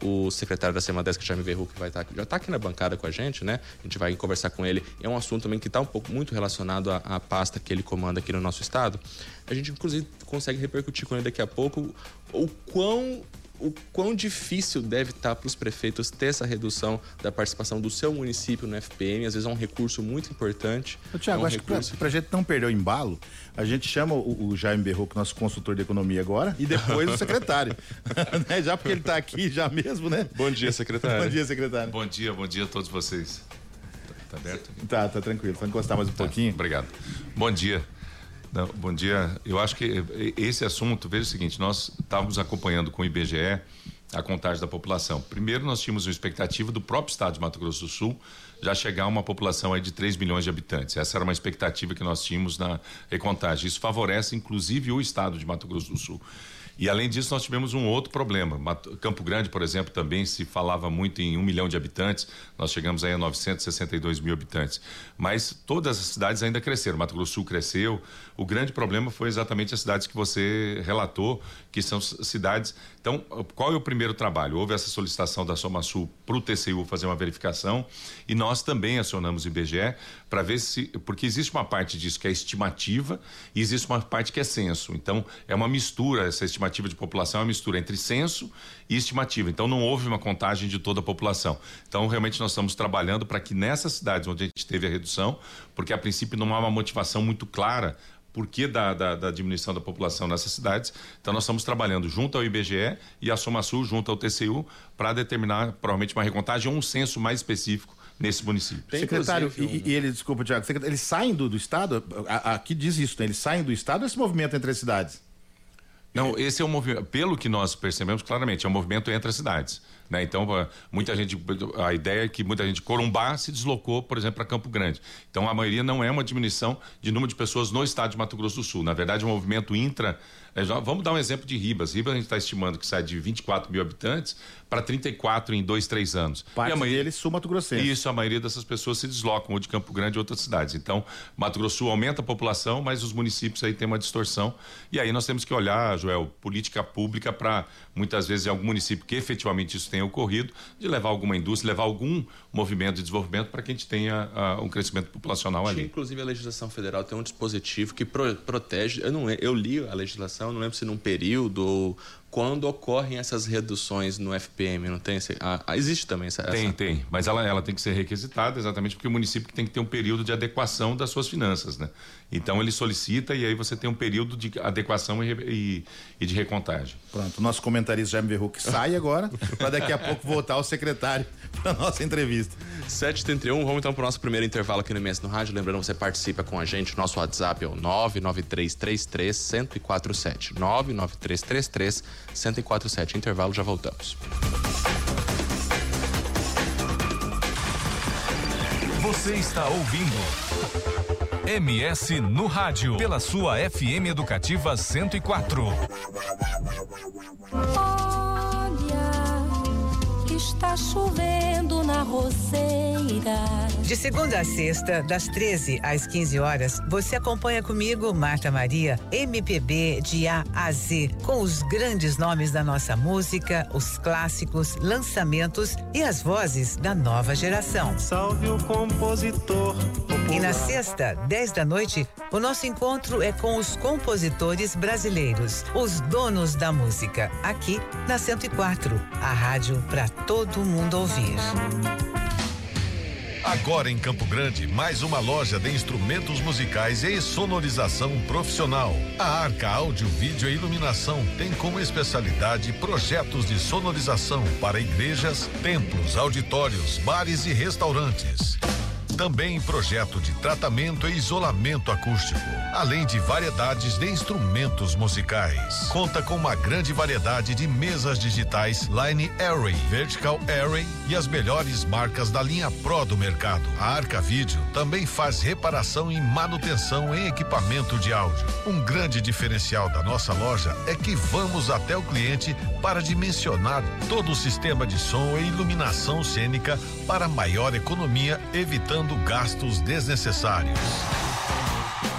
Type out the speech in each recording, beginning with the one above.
o secretário da SEMADES, que já me verrou, que vai estar, já está aqui na bancada com a gente, né? A gente vai conversar com ele. É um assunto também que está um pouco muito relacionado à, à, pasta que ele comanda aqui no nosso estado. A gente, inclusive, consegue repercutir com ele daqui a pouco o quão o quão difícil deve estar para os prefeitos ter essa redução da participação do seu município no FPM. Às vezes é um recurso muito importante. Tiago, é um acho recurso... que para a gente não perder o embalo, a gente chama o, o Jaime Berroco, nosso consultor de economia agora, e depois o secretário. né? Já porque ele está aqui já mesmo, né? Bom dia, secretário. bom dia, secretário. Bom dia, bom dia a todos vocês. Tá aberto? Tá, tá tranquilo. Só encostar mais um tá, pouquinho. Obrigado. Bom dia. Não, bom dia. Eu acho que esse assunto, veja o seguinte, nós estávamos acompanhando com o IBGE a contagem da população. Primeiro, nós tínhamos uma expectativa do próprio estado de Mato Grosso do Sul já chegar a uma população aí de 3 milhões de habitantes. Essa era uma expectativa que nós tínhamos na recontagem. Isso favorece, inclusive, o estado de Mato Grosso do Sul. E além disso, nós tivemos um outro problema. Campo Grande, por exemplo, também se falava muito em um milhão de habitantes, nós chegamos aí a 962 mil habitantes. Mas todas as cidades ainda cresceram. Mato Grosso do Sul cresceu. O grande problema foi exatamente as cidades que você relatou, que são cidades. Então, qual é o primeiro trabalho? Houve essa solicitação da Soma Sul para o TCU fazer uma verificação e nós também acionamos o IBGE para ver se. Porque existe uma parte disso que é estimativa e existe uma parte que é censo. Então, é uma mistura essa estimativa de população é uma mistura entre censo e estimativa. Então não houve uma contagem de toda a população. Então realmente nós estamos trabalhando para que nessas cidades onde a gente teve a redução, porque a princípio não há uma motivação muito clara porquê da, da, da, diminuição da população nessas cidades. Então, nós estamos trabalhando junto ao IBGE e a SomaSul junto ao TCU para determinar provavelmente uma recontagem ou um censo mais específico nesse município. Tem Secretário, e, e, ele, desculpa, Tiago, eles saem do, do Estado, aqui diz isso, né? Eles saem do Estado esse movimento entre as cidades? Não, esse é um movimento, pelo que nós percebemos claramente, é um movimento entre as cidades. Né? Então, muita gente, a ideia é que muita gente, Corumbá se deslocou, por exemplo, para Campo Grande. Então, a maioria não é uma diminuição de número de pessoas no estado de Mato Grosso do Sul. Na verdade, é um movimento intra. É, já, vamos dar um exemplo de Ribas. Ribas a gente está estimando que sai de 24 mil habitantes para 34 em dois, três anos. Parte e a maioria, deles sul Mato Grossense. Isso, a maioria dessas pessoas se deslocam ou de Campo Grande ou outras cidades. Então, Mato Grosso Sul aumenta a população, mas os municípios aí têm uma distorção. E aí nós temos que olhar, Joel, política pública para muitas vezes em algum município que efetivamente isso tenha ocorrido, de levar alguma indústria, levar algum movimento de desenvolvimento para que a gente tenha uh, um crescimento populacional ali. Inclusive a legislação federal tem um dispositivo que pro, protege. Eu não eu li a legislação, não lembro se num período ou quando ocorrem essas reduções no FPM, não tem? Ah, existe também essa. Tem, tem. Mas ela, ela tem que ser requisitada exatamente porque o município tem que ter um período de adequação das suas finanças, né? Então ele solicita e aí você tem um período de adequação e, e, e de recontagem. Pronto, o nosso comentarista Jaime Verruc sai agora para daqui a pouco voltar o secretário para nossa entrevista. 7h31, vamos então para o nosso primeiro intervalo aqui no MS no Rádio. Lembrando, você participa com a gente, nosso WhatsApp é o 99333 1047. 99333 1047. Intervalo, já voltamos. Você está ouvindo MS no rádio pela sua FM Educativa 104. Olha está chovendo na roceira. De segunda a sexta, das 13 às 15 horas, você acompanha comigo, Marta Maria, MPB de A a Z, com os grandes nomes da nossa música, os clássicos, lançamentos e as vozes da nova geração. Salve o compositor. Popular. E na sexta, 10 da noite, o nosso encontro é com os compositores brasileiros, os donos da música, aqui na 104, a rádio para todo mundo ouvir. Agora em Campo Grande, mais uma loja de instrumentos musicais e sonorização profissional. A Arca Áudio, Vídeo e Iluminação tem como especialidade projetos de sonorização para igrejas, templos, auditórios, bares e restaurantes. Também projeto de tratamento e isolamento acústico, além de variedades de instrumentos musicais. Conta com uma grande variedade de mesas digitais Line Array, Vertical Array e as melhores marcas da linha Pro do mercado. A Arca Vídeo também faz reparação e manutenção em equipamento de áudio. Um grande diferencial da nossa loja é que vamos até o cliente para dimensionar todo o sistema de som e iluminação cênica para maior economia, evitando gastos desnecessários.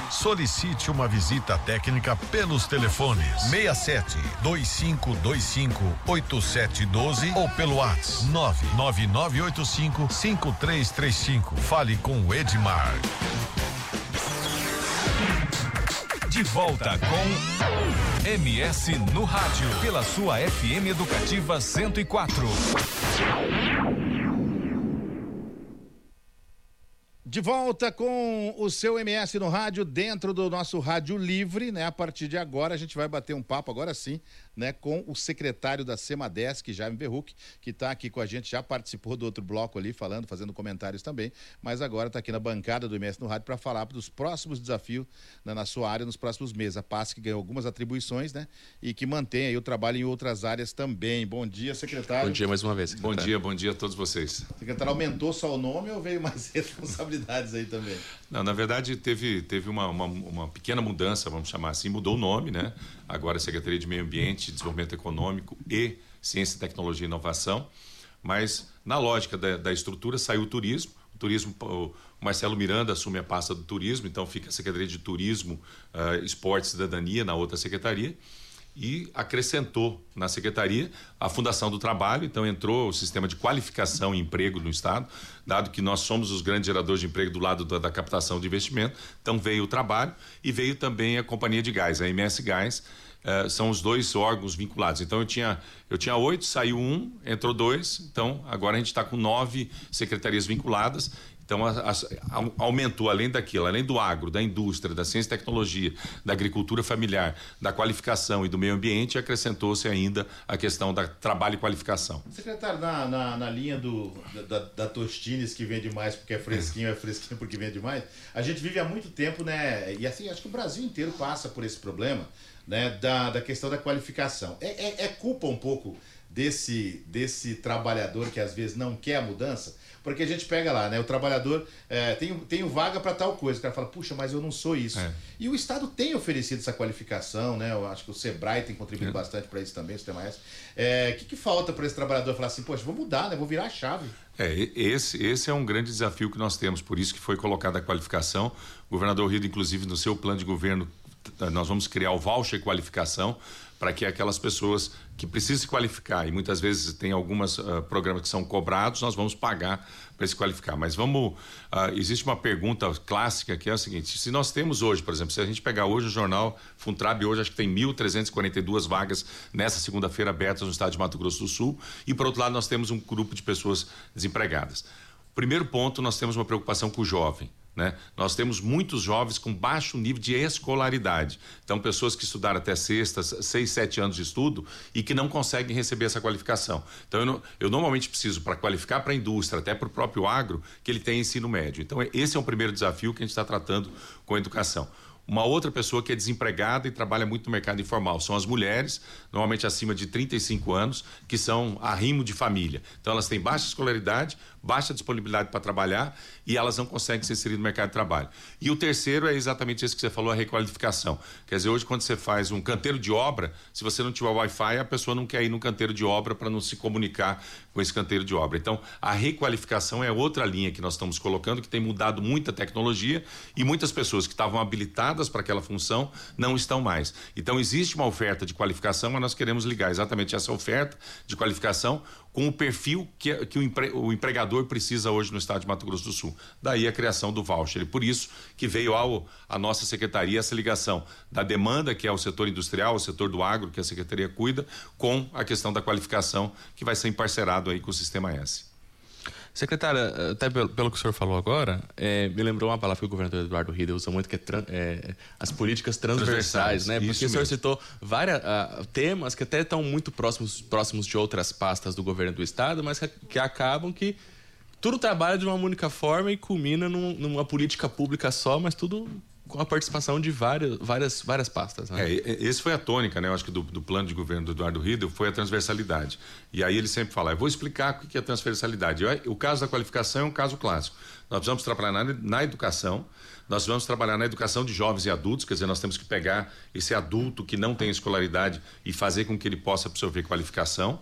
Solicite uma visita técnica pelos telefones 67 2525 8712 ou pelo WhatsApp 99985 5335. Fale com o Edmar. De volta com MS no rádio pela sua FM Educativa 104. De volta com o seu MS no rádio, dentro do nosso Rádio Livre, né? A partir de agora a gente vai bater um papo, agora sim, né? Com o secretário da Semadesc, Jaime Berruc, que está aqui com a gente, já participou do outro bloco ali, falando, fazendo comentários também, mas agora está aqui na bancada do MS no rádio para falar dos próximos desafios né, na sua área nos próximos meses. A PASC ganhou algumas atribuições, né? E que mantém aí o trabalho em outras áreas também. Bom dia, secretário. Bom dia mais uma vez. Secretário. Bom dia, bom dia a todos vocês. Secretário, aumentou só o nome ou veio mais responsabilidade? aí também. Não, na verdade teve, teve uma, uma, uma, pequena mudança, vamos chamar assim, mudou o nome, né? Agora é Secretaria de Meio Ambiente, Desenvolvimento Econômico e Ciência, Tecnologia e Inovação. Mas na lógica da, da estrutura saiu o turismo. O turismo, o Marcelo Miranda assume a pasta do turismo, então fica a Secretaria de Turismo, uh, Esporte e Cidadania na outra secretaria e acrescentou na secretaria a Fundação do Trabalho, então entrou o sistema de qualificação e emprego no Estado, dado que nós somos os grandes geradores de emprego do lado da, da captação de investimento, então veio o trabalho e veio também a Companhia de Gás, a MS Gás, eh, são os dois órgãos vinculados. Então eu tinha eu tinha oito, saiu um, entrou dois. Então agora a gente está com nove secretarias vinculadas então, a, a, aumentou, além daquilo, além do agro, da indústria, da ciência e tecnologia, da agricultura familiar, da qualificação e do meio ambiente, acrescentou-se ainda a questão da trabalho e qualificação. Secretário, na, na, na linha do, da, da Tostines, que vende mais porque é fresquinho, é fresquinho porque vende mais, a gente vive há muito tempo, né? E assim, acho que o Brasil inteiro passa por esse problema, né? Da, da questão da qualificação. É, é, é culpa um pouco desse, desse trabalhador que às vezes não quer a mudança? Porque a gente pega lá, né? O trabalhador é, tem, tem vaga para tal coisa. O cara fala, puxa, mas eu não sou isso. É. E o Estado tem oferecido essa qualificação, né? Eu acho que o Sebrae tem contribuído é. bastante para isso também, o Sistema S. O é, que, que falta para esse trabalhador falar assim, poxa, vou mudar, né? Vou virar a chave. É, esse, esse é um grande desafio que nós temos, por isso que foi colocada a qualificação. O governador Rio, inclusive, no seu plano de governo, nós vamos criar o voucher qualificação para que aquelas pessoas que precisam se qualificar, e muitas vezes tem alguns uh, programas que são cobrados, nós vamos pagar para se qualificar. Mas vamos. Uh, existe uma pergunta clássica que é a seguinte: se nós temos hoje, por exemplo, se a gente pegar hoje o jornal Funtrab, hoje acho que tem 1.342 vagas nessa segunda-feira abertas no estado de Mato Grosso do Sul, e por outro lado nós temos um grupo de pessoas desempregadas. Primeiro ponto, nós temos uma preocupação com o jovem. Né? Nós temos muitos jovens com baixo nível de escolaridade. Então, pessoas que estudaram até sexta, seis, sete anos de estudo e que não conseguem receber essa qualificação. Então, eu, eu normalmente preciso, para qualificar para a indústria, até para o próprio agro, que ele tenha ensino médio. Então, esse é o primeiro desafio que a gente está tratando com a educação. Uma outra pessoa que é desempregada e trabalha muito no mercado informal são as mulheres, normalmente acima de 35 anos, que são arrimo de família. Então elas têm baixa escolaridade, baixa disponibilidade para trabalhar e elas não conseguem se inserir no mercado de trabalho. E o terceiro é exatamente isso que você falou, a requalificação. Quer dizer, hoje quando você faz um canteiro de obra, se você não tiver Wi-Fi, a pessoa não quer ir no canteiro de obra para não se comunicar com esse canteiro de obra. Então, a requalificação é outra linha que nós estamos colocando, que tem mudado muita tecnologia e muitas pessoas que estavam habilitadas para aquela função não estão mais. Então, existe uma oferta de qualificação, mas nós queremos ligar exatamente essa oferta de qualificação com o perfil que, que o, empre, o, empregador precisa hoje no estado de Mato Grosso do Sul. Daí a criação do voucher. E por isso que veio ao, a nossa secretaria essa ligação da demanda, que é o setor industrial, o setor do agro, que a secretaria cuida, com a questão da qualificação, que vai ser emparcerado aí com o Sistema S. Secretária, até pelo, pelo, que o senhor falou agora, é, me lembrou uma palavra que o governador Eduardo Rida usa muito, que é, é as políticas transversais, transversais né? Porque o senhor mesmo. citou vários uh, temas que até estão muito próximos, próximos de outras pastas do governo do estado, mas que, que acabam que tudo trabalha de uma única forma e culmina num, numa política pública só, mas tudo com a participação de várias, várias, várias pastas. Né? É, esse foi a tônica, né? Eu acho que do, do plano de governo do Eduardo Riedel foi a transversalidade. E aí ele sempre fala, eu vou explicar o que é transversalidade. O caso da qualificação é um caso clássico. Nós precisamos trabalhar na, na educação, nós vamos trabalhar na educação de jovens e adultos, quer dizer, nós temos que pegar esse adulto que não tem escolaridade e fazer com que ele possa absorver qualificação.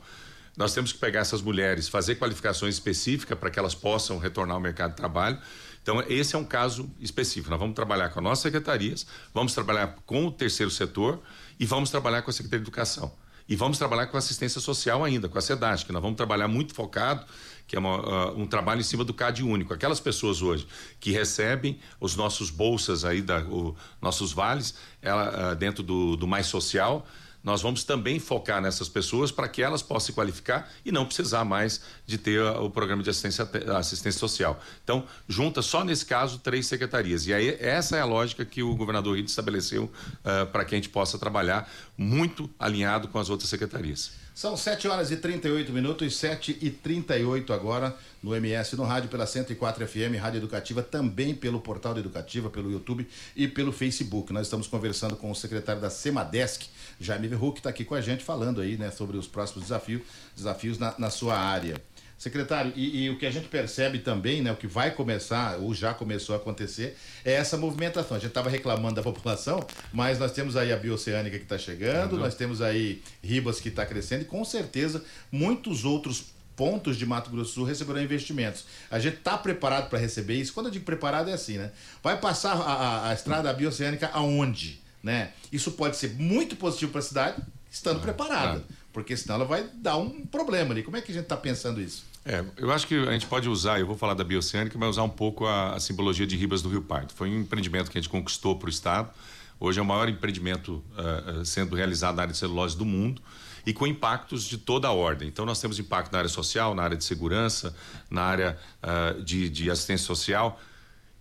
Nós temos que pegar essas mulheres, fazer qualificações específicas para que elas possam retornar ao mercado de trabalho Então, esse é um caso específico. Nós vamos trabalhar com as nossas secretarias, vamos trabalhar com o terceiro setor e vamos trabalhar com a Secretaria de Educação. E vamos trabalhar com assistência social ainda, com a SEDAS, que nós vamos trabalhar muito focado, que é uma, uh, um trabalho em cima do CAD único. Aquelas pessoas hoje que recebem os nossos bolsas aí, da, o, nossos vales, ela, uh, dentro do, do Mais Social, nós vamos também focar nessas pessoas para que elas possam se qualificar e não precisar mais de ter o programa de assistência, assistência social. Então, junta só nesse caso três secretarias. E aí, essa é a lógica que o governador Rito estabeleceu uh, para que a gente possa trabalhar muito alinhado com as outras secretarias. São 7 horas e 38 minutos, 7 e 38 agora no MS, no rádio, pela 104 FM, Rádio Educativa, também pelo portal Educativa, pelo YouTube e pelo Facebook. Nós estamos conversando com o secretário da Semadesc, Jaime Verru, que está aqui com a gente falando aí, né, sobre os próximos desafios, desafios na, na sua área. Secretário, e, e, o que a gente percebe também, né, o que vai começar, ou já começou a acontecer, é essa movimentação. A gente estava reclamando da população, mas nós temos aí a Bioceânica que está chegando, uhum. nós temos aí Ribas que está crescendo, e com certeza muitos outros pontos de Mato Grosso do Sul receberão investimentos. A gente está preparado para receber isso. Quando eu digo preparado, é assim, né? Vai passar a, a, a estrada bioceânica aonde? Né? Isso pode ser muito positivo para a cidade, estando preparada. Porque senão ela vai dar um problema ali. Como é que a gente está pensando isso? É, eu acho que a gente pode usar, eu vou falar da bioceânica, mas usar um pouco a, a simbologia de Ribas do Rio Pardo. Foi um empreendimento que a gente conquistou para o Estado. Hoje é o maior empreendimento uh, sendo realizado na área de celulose do mundo e com impactos de toda a ordem. Então, nós temos impacto na área social, na área de segurança, na área uh, de, de, assistência social.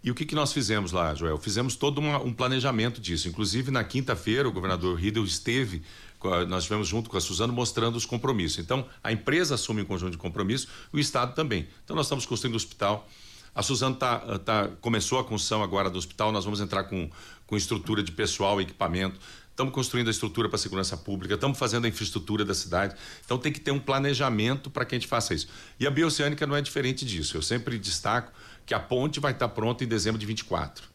E o que, que nós fizemos lá, Joel? Fizemos todo uma, um planejamento disso. Inclusive, na quinta-feira, o governador Riedel esteve nós estivemos junto com a Suzano mostrando os compromissos. Então, a empresa assume um conjunto de compromissos, o Estado também. Então, nós estamos construindo o hospital. A Suzano tá, tá, começou a construção agora do hospital, nós vamos entrar com, com estrutura de pessoal, equipamento. Estamos construindo a estrutura para a segurança pública, estamos fazendo a infraestrutura da cidade. Então tem que ter um planejamento para que a gente faça isso. E a bioceânica não é diferente disso. Eu sempre destaco que a ponte vai estar pronta em dezembro de 24.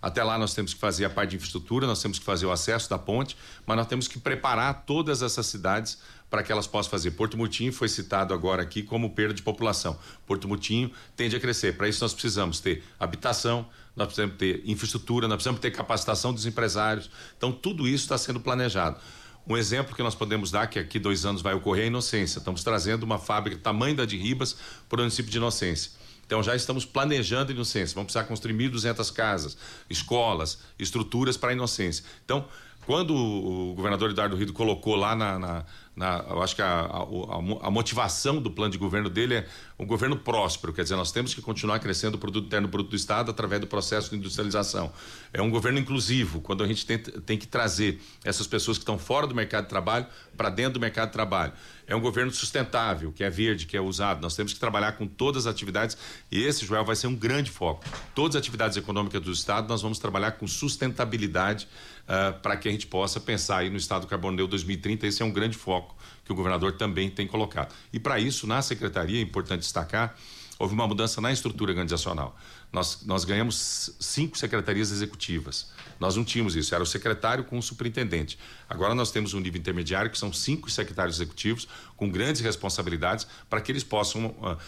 Até lá nós temos que fazer a parte de infraestrutura, nós temos que fazer o acesso da ponte, mas nós temos que preparar todas essas cidades para que elas possam fazer. Porto Mutinho foi citado agora aqui como perda de população. Porto Mutinho tende a crescer. Para isso nós precisamos ter habitação, nós precisamos ter infraestrutura, nós precisamos ter capacitação dos empresários. Então tudo isso está sendo planejado. Um exemplo que nós podemos dar, que aqui dois anos vai ocorrer, é a Inocência. Estamos trazendo uma fábrica tamanho da de Ribas para o município de Inocência. Então já estamos planejando inocência. Vamos precisar construir 1.200 casas, escolas, estruturas para a inocência. Então, quando o governador Eduardo Rido colocou lá na, na, na eu acho que a, a, a, motivação do plano de governo dele é um governo próspero, quer dizer, nós temos que continuar crescendo o produto interno bruto do Estado através do processo de industrialização. É um governo inclusivo, quando a gente tem, tem que trazer essas pessoas que estão fora do mercado de trabalho para dentro do mercado de trabalho. É um governo sustentável, que é verde, que é usado. Nós temos que trabalhar com todas as atividades e esse, Joel, vai ser um grande foco. Todas as atividades econômicas do Estado, nós vamos trabalhar com sustentabilidade uh, para que a gente possa pensar aí no Estado Carbono Neutro 2030. Esse é um grande foco que o governador também tem colocado. E para isso, na secretaria, é importante destacar, houve uma mudança na estrutura organizacional. Nós, nós ganhamos cinco secretarias executivas. Nós não tínhamos isso, era o secretário com o superintendente. Agora nós temos um nível intermediário, que são cinco secretários executivos, com grandes responsabilidades, para que eles possam uh,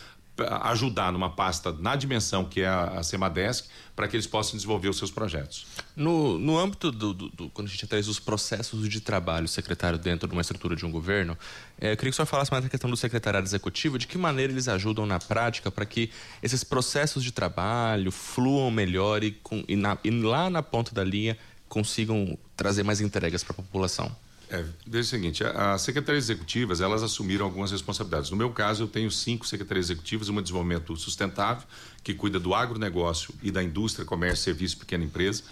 ajudar numa pasta na dimensão que é a, a Semadesc para que eles possam desenvolver os seus projetos. No, no âmbito do, do, do, quando a gente traz os processos de trabalho secretário dentro de uma estrutura de um governo, é, eu queria que o senhor falasse mais da questão do secretariado executivo, de que maneira eles ajudam na prática para que esses processos de trabalho fluam melhor e, com, e, na, e lá na ponta da linha consigam trazer mais entregas para a população. É, veja o seguinte, as secretarias executivas, elas assumiram algumas responsabilidades. No meu caso, eu tenho cinco secretarias executivas, uma de desenvolvimento sustentável, que cuida do agronegócio e da indústria, comércio, serviço, pequena empresa.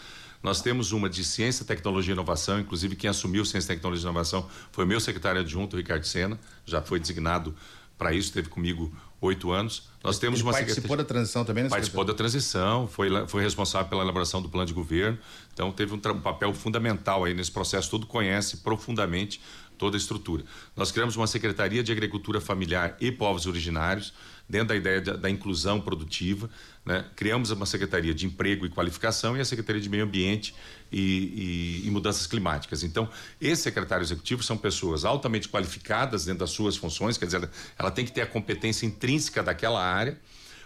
Nós temos uma de ciência, tecnologia e inovação, inclusive quem assumiu ciência, tecnologia e inovação foi meu secretário adjunto, Ricardo Sena, já foi designado para isso, teve comigo oito anos. Nós temos Ele uma participou da transição também, né, Participou da transição, foi, foi responsável pela elaboração do plano de governo. Então teve um, um papel fundamental aí nesse processo todo, conhece profundamente toda a estrutura. Nós criamos uma Secretaria de Agricultura Familiar e Povos Originários, dentro da ideia da, da inclusão produtiva. Né? Criamos uma Secretaria de Emprego e Qualificação e a Secretaria de Meio Ambiente e, e, e Mudanças Climáticas. Então, esses secretários executivos são pessoas altamente qualificadas dentro das suas funções, quer dizer, ela, ela tem que ter a competência intrínseca daquela área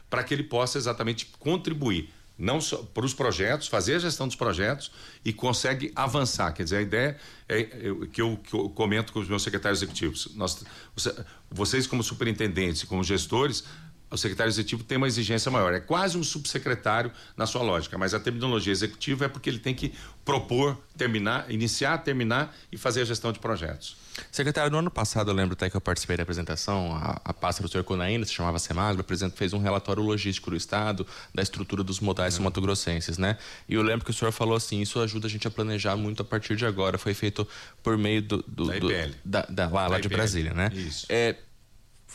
para que ele possa exatamente contribuir não só para os projetos, fazer a gestão dos projetos e consegue avançar. Quer dizer, a ideia é, é que, eu, que, eu, comento com os meus secretários executivos. Nós, vocês, como superintendentes e como gestores, o secretário executivo tem uma exigência maior. É quase um subsecretário na sua lógica, mas a terminologia executiva é porque ele tem que propor, terminar, iniciar, terminar e fazer a gestão de projetos. Secretário, no ano passado eu lembro até que eu participei da apresentação, a, a pasta do senhor Conaína, se chamava Semagro, fez um relatório logístico do Estado, da estrutura dos modais uhum. mato-grossenses, né? E eu lembro que o senhor falou assim, isso ajuda a gente a planejar muito a partir de agora, foi feito por meio do... do da IPL. Do, da, da, lá, da lá de Brasília, né? Isso. É,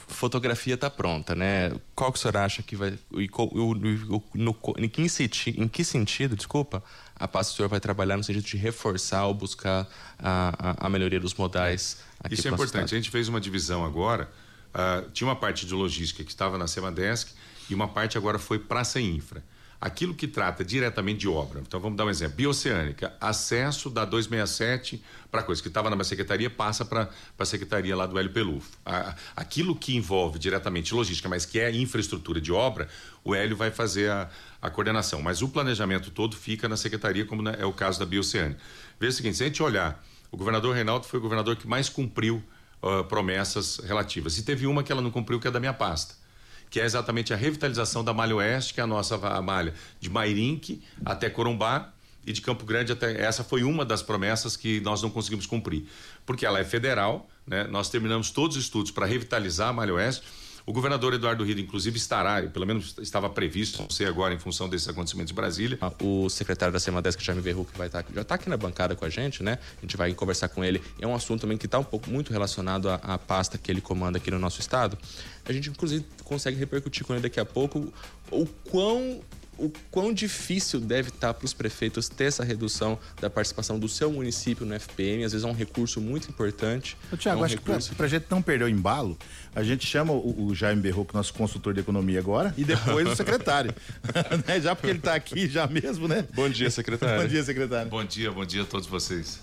fotografia está pronta, né? Qual que o senhor acha que vai. E, no, no, em, que sentido, em que sentido, desculpa, a pasta do senhor vai trabalhar no sentido de reforçar ou buscar a, a, melhoria dos modais aqui Isso é importante. A gente fez uma divisão agora. Uh, tinha uma parte de logística que estava na Semadesk e uma parte agora foi praça infra aquilo que trata diretamente de obra. Então vamos dar um exemplo. Bioceânica, acesso da 267 para coisa que estava na minha secretaria passa para a secretaria lá do Hélio Pelufo. A, aquilo que envolve diretamente logística, mas que é infraestrutura de obra, o Hélio vai fazer a, a coordenação. Mas o planejamento todo fica na secretaria, como é o caso da Bioceânica. Veja o seguinte, se a gente olhar, o governador Reinaldo foi o governador que mais cumpriu uh, promessas relativas. E teve uma que ela não cumpriu, que é da minha pasta que é exatamente a revitalização da Malha Oeste, que é a nossa a malha de Mairinque até Corumbá e de Campo Grande até. Essa foi uma das promessas que nós não conseguimos cumprir, porque ela é federal, né? Nós terminamos todos os estudos para revitalizar a Malha Oeste o governador Eduardo Rio, inclusive, estará, pelo menos estava previsto, não sei agora, em função desses acontecimentos de Brasília. Ah, o secretário da Semadesc, Jaime que vai estar, já está aqui na bancada com a gente, né? A gente vai conversar com ele. É um assunto também que está um pouco muito relacionado à, à pasta que ele comanda aqui no nosso estado. A gente, inclusive, consegue repercutir com ele daqui a pouco o quão o quão difícil deve estar para os prefeitos ter essa redução da participação do seu município no FPM. Às vezes é um recurso muito importante. Tiago, é um acho recurso... que para a gente não perder o embalo, a gente chama o, o Jaime Berro, que é nosso consultor de economia agora, e depois o secretário. né? Já porque ele está aqui já mesmo, né? Bom dia, secretário. bom dia, secretário. Bom dia, bom dia a todos vocês.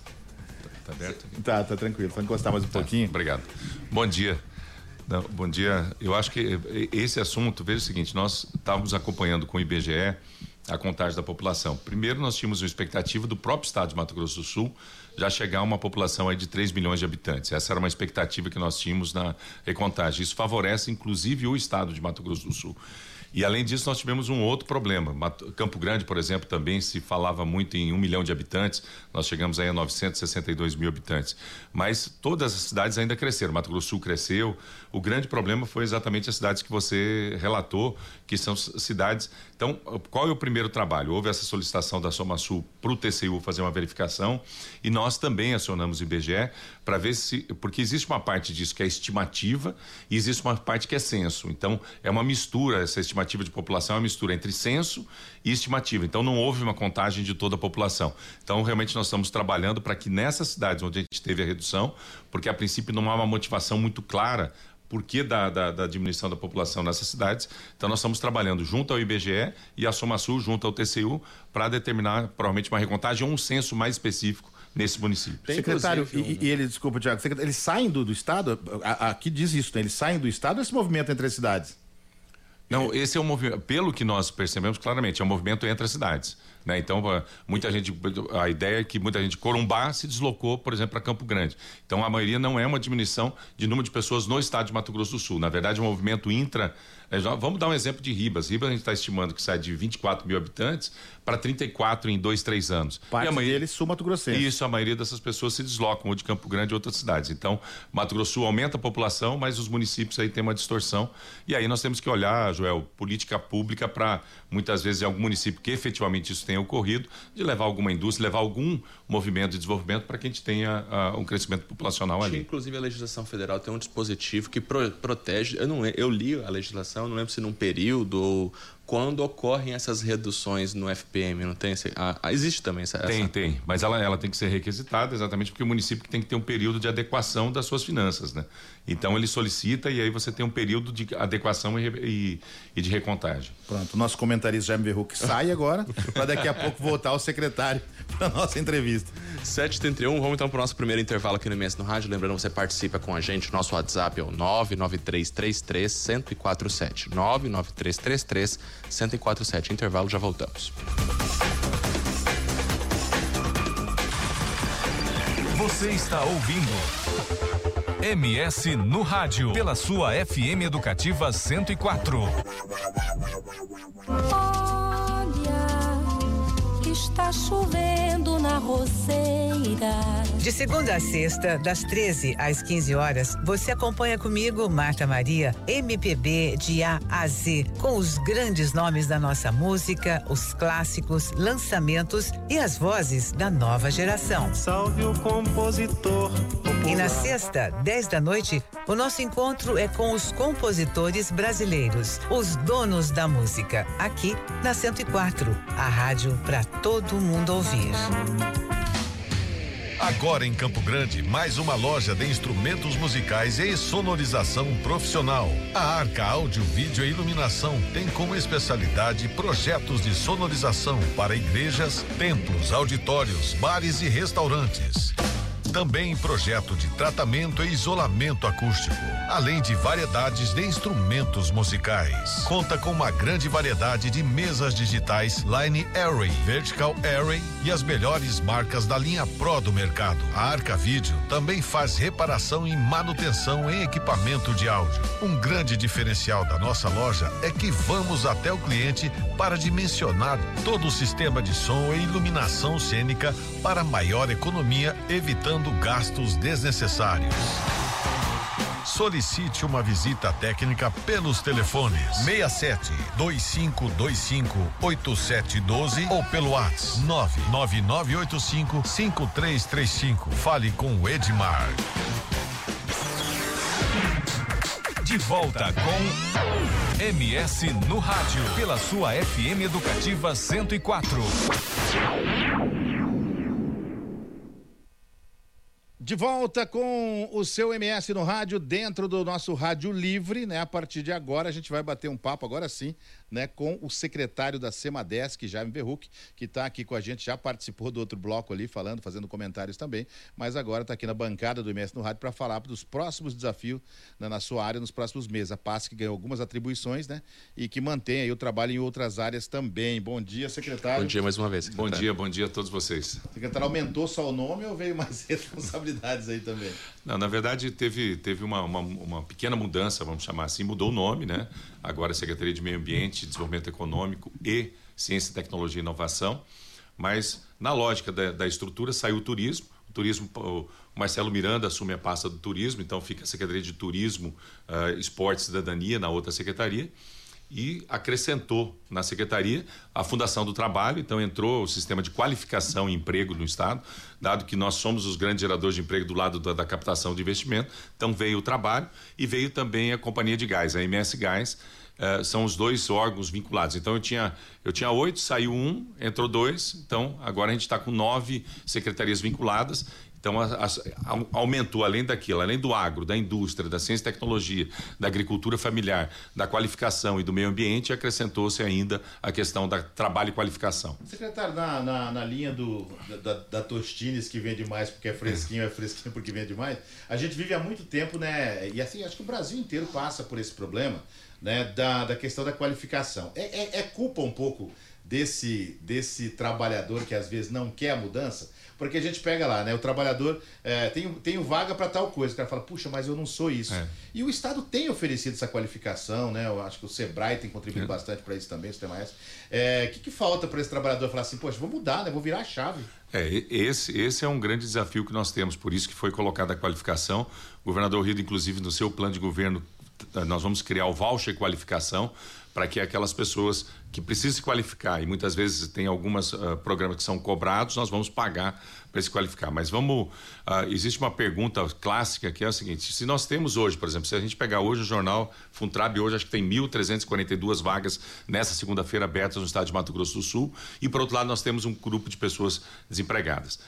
Tá, tá aberto? Tá, tá tranquilo. Só encostar mais um tá, pouquinho. Obrigado. Bom dia. Não, bom dia. Eu acho que esse assunto, veja o seguinte, nós estávamos acompanhando com o IBGE a contagem da população. Primeiro, nós tínhamos uma expectativa do próprio estado de Mato Grosso do Sul já chegar a uma população aí de 3 milhões de habitantes. Essa era uma expectativa que nós tínhamos na recontagem. Isso favorece, inclusive, o estado de Mato Grosso do Sul. E além disso, nós tivemos um outro problema. Campo Grande, por exemplo, também se falava muito em um milhão de habitantes, nós chegamos aí a 962 mil habitantes. Mas todas as cidades ainda cresceram. Mato Grosso Sul cresceu. O grande problema foi exatamente as cidades que você relatou, que são cidades. Então, qual é o primeiro trabalho? Houve essa solicitação da Soma Sul para o TCU fazer uma verificação e nós também acionamos o IBGE para ver se. Porque existe uma parte disso que é estimativa e existe uma parte que é censo. Então, é uma mistura, essa estimativa de população é uma mistura entre censo e estimativa. Então, não houve uma contagem de toda a população. Então, realmente, nós estamos trabalhando para que nessas cidades onde a gente teve a redução, porque a princípio não há uma motivação muito clara porquê da, da, da, diminuição da população nessas cidades. Então, nós estamos trabalhando junto ao IBGE e a SomaSul, junto ao TCU, para determinar provavelmente uma recontagem ou um censo mais específico nesse município. Tem Secretário, e, e eles, desculpa, Tiago, eles saem do, do Estado? Aqui diz isso, né? eles saem do Estado ou esse movimento entre as cidades? Não, esse é um movimento, pelo que nós percebemos claramente, é um movimento entre as cidades. Né? Então, muita gente, a ideia é que muita gente Corumbá se deslocou, por exemplo, para Campo Grande. Então, a maioria não é uma diminuição de número de pessoas no estado de Mato Grosso do Sul. Na verdade, é um movimento intra é, vamos dar um exemplo de Ribas. Ribas a gente está estimando que sai de 24 mil habitantes para 34 em dois, três anos. Parte e a maioria deles sul Mato Grossense. Isso, a maioria dessas pessoas se deslocam ou de Campo Grande ou outras cidades. Então, Mato Grosso Sul aumenta a população, mas os municípios aí têm uma distorção. E aí nós temos que olhar, Joel, política pública para muitas vezes em algum município que efetivamente isso tenha ocorrido, de levar alguma indústria, levar algum movimento de desenvolvimento para que a gente tenha uh, um crescimento populacional ali. Inclusive a legislação federal tem um dispositivo que pro, protege. Eu não eu li a legislação, não lembro se num período ou quando ocorrem essas reduções no FPM, não tem? Ah, existe também essa. Tem, tem. Mas ela, ela tem que ser requisitada exatamente porque o município tem que ter um período de adequação das suas finanças, né? Então ele solicita e aí você tem um período de adequação e, e, e de recontagem. Pronto, nosso comentarista Jaime Verruc sai agora, para daqui a pouco voltar ao secretário para nossa entrevista. 7h31, vamos então para o nosso primeiro intervalo aqui no MS no Rádio. Lembrando, você participa com a gente, nosso WhatsApp é o 99333 1047. 99333 1047. Intervalo, já voltamos. Você está ouvindo MS no rádio pela sua FM Educativa 104. Olha, está chovendo na roceira. De segunda a sexta, das 13 às 15 horas, você acompanha comigo, Marta Maria, MPB de A a Z, com os grandes nomes da nossa música, os clássicos, lançamentos e as vozes da nova geração. Salve o compositor. E na sexta, 10 da noite, o nosso encontro é com os compositores brasileiros, os donos da música, aqui na 104, a rádio para todo mundo ouvir. Agora em Campo Grande, mais uma loja de instrumentos musicais e sonorização profissional. A Arca Áudio, Vídeo e Iluminação tem como especialidade projetos de sonorização para igrejas, templos, auditórios, bares e restaurantes. Também projeto de tratamento e isolamento acústico, além de variedades de instrumentos musicais. Conta com uma grande variedade de mesas digitais Line Array, Vertical Array e as melhores marcas da linha Pro do mercado. A Arca Vídeo também faz reparação e manutenção em equipamento de áudio. Um grande diferencial da nossa loja é que vamos até o cliente para dimensionar todo o sistema de som e iluminação cênica para maior economia, evitando gastos desnecessários. Solicite uma visita técnica pelos telefones 67 2525 8712 ou pelo WhatsApp 99985 5335. Fale com o Edmar. De volta com MS no rádio pela sua FM Educativa 104. De volta com o seu MS no rádio, dentro do nosso Rádio Livre, né? A partir de agora, a gente vai bater um papo, agora sim, né? Com o secretário da Semadesc, Jaime Verruc, que está aqui com a gente, já participou do outro bloco ali, falando, fazendo comentários também, mas agora está aqui na bancada do MS no rádio para falar dos próximos desafios né, na sua área nos próximos meses. A PAS que ganhou algumas atribuições, né? E que mantém aí o trabalho em outras áreas também. Bom dia, secretário. Bom dia mais uma vez. Bom secretário. dia, bom dia a todos vocês. Secretário, aumentou só o nome ou veio mais responsabilidades aí também? Não, na verdade, teve, teve uma, uma, uma pequena mudança, vamos chamar assim, mudou o nome, né? Agora Secretaria de Meio Ambiente, Desenvolvimento Econômico e Ciência, Tecnologia e Inovação. Mas, na lógica da, da estrutura, saiu o turismo. O turismo, o Marcelo Miranda assume a pasta do turismo, então fica a Secretaria de Turismo, uh, Esporte e Cidadania na outra secretaria e acrescentou na secretaria a Fundação do Trabalho, então entrou o sistema de qualificação e emprego no Estado, dado que nós somos os grandes geradores de emprego do lado da, da captação de investimento, então veio o trabalho e veio também a Companhia de Gás, a MS Gás, uh, são os dois órgãos vinculados. Então eu tinha, eu tinha oito, saiu um, entrou dois, então agora a gente está com nove secretarias vinculadas então, a, a, aumentou, além daquilo, além do agro, da indústria, da ciência e tecnologia, da agricultura familiar, da qualificação e do meio ambiente, acrescentou-se ainda a questão da trabalho e qualificação. Secretário, na, na, na linha do, da, da Tostines, que vende mais porque é fresquinho, é fresquinho porque vende mais, a gente vive há muito tempo, né? E assim, acho que o Brasil inteiro passa por esse problema, né? Da, da questão da qualificação. É, é, é culpa um pouco desse, desse trabalhador que às vezes não quer a mudança? Porque a gente pega lá, né? O trabalhador é, tem, tem vaga para tal coisa. O cara fala, puxa, mas eu não sou isso. É. E o Estado tem oferecido essa qualificação, né? Eu acho que o Sebrae tem contribuído é. bastante para isso também, o Sistema S. O é, que, que falta para esse trabalhador falar assim, poxa, vou mudar, né? Vou virar a chave. É, esse, esse é um grande desafio que nós temos, por isso que foi colocada a qualificação. O governador Rio, inclusive, no seu plano de governo, nós vamos criar o voucher qualificação para que aquelas pessoas que precisam se qualificar, e muitas vezes tem alguns uh, programas que são cobrados, nós vamos pagar para se qualificar. Mas vamos. Uh, existe uma pergunta clássica que é a seguinte: se nós temos hoje, por exemplo, se a gente pegar hoje o jornal Funtrab, hoje acho que tem 1.342 vagas nessa segunda-feira abertas no estado de Mato Grosso do Sul, e por outro lado, nós temos um grupo de pessoas desempregadas.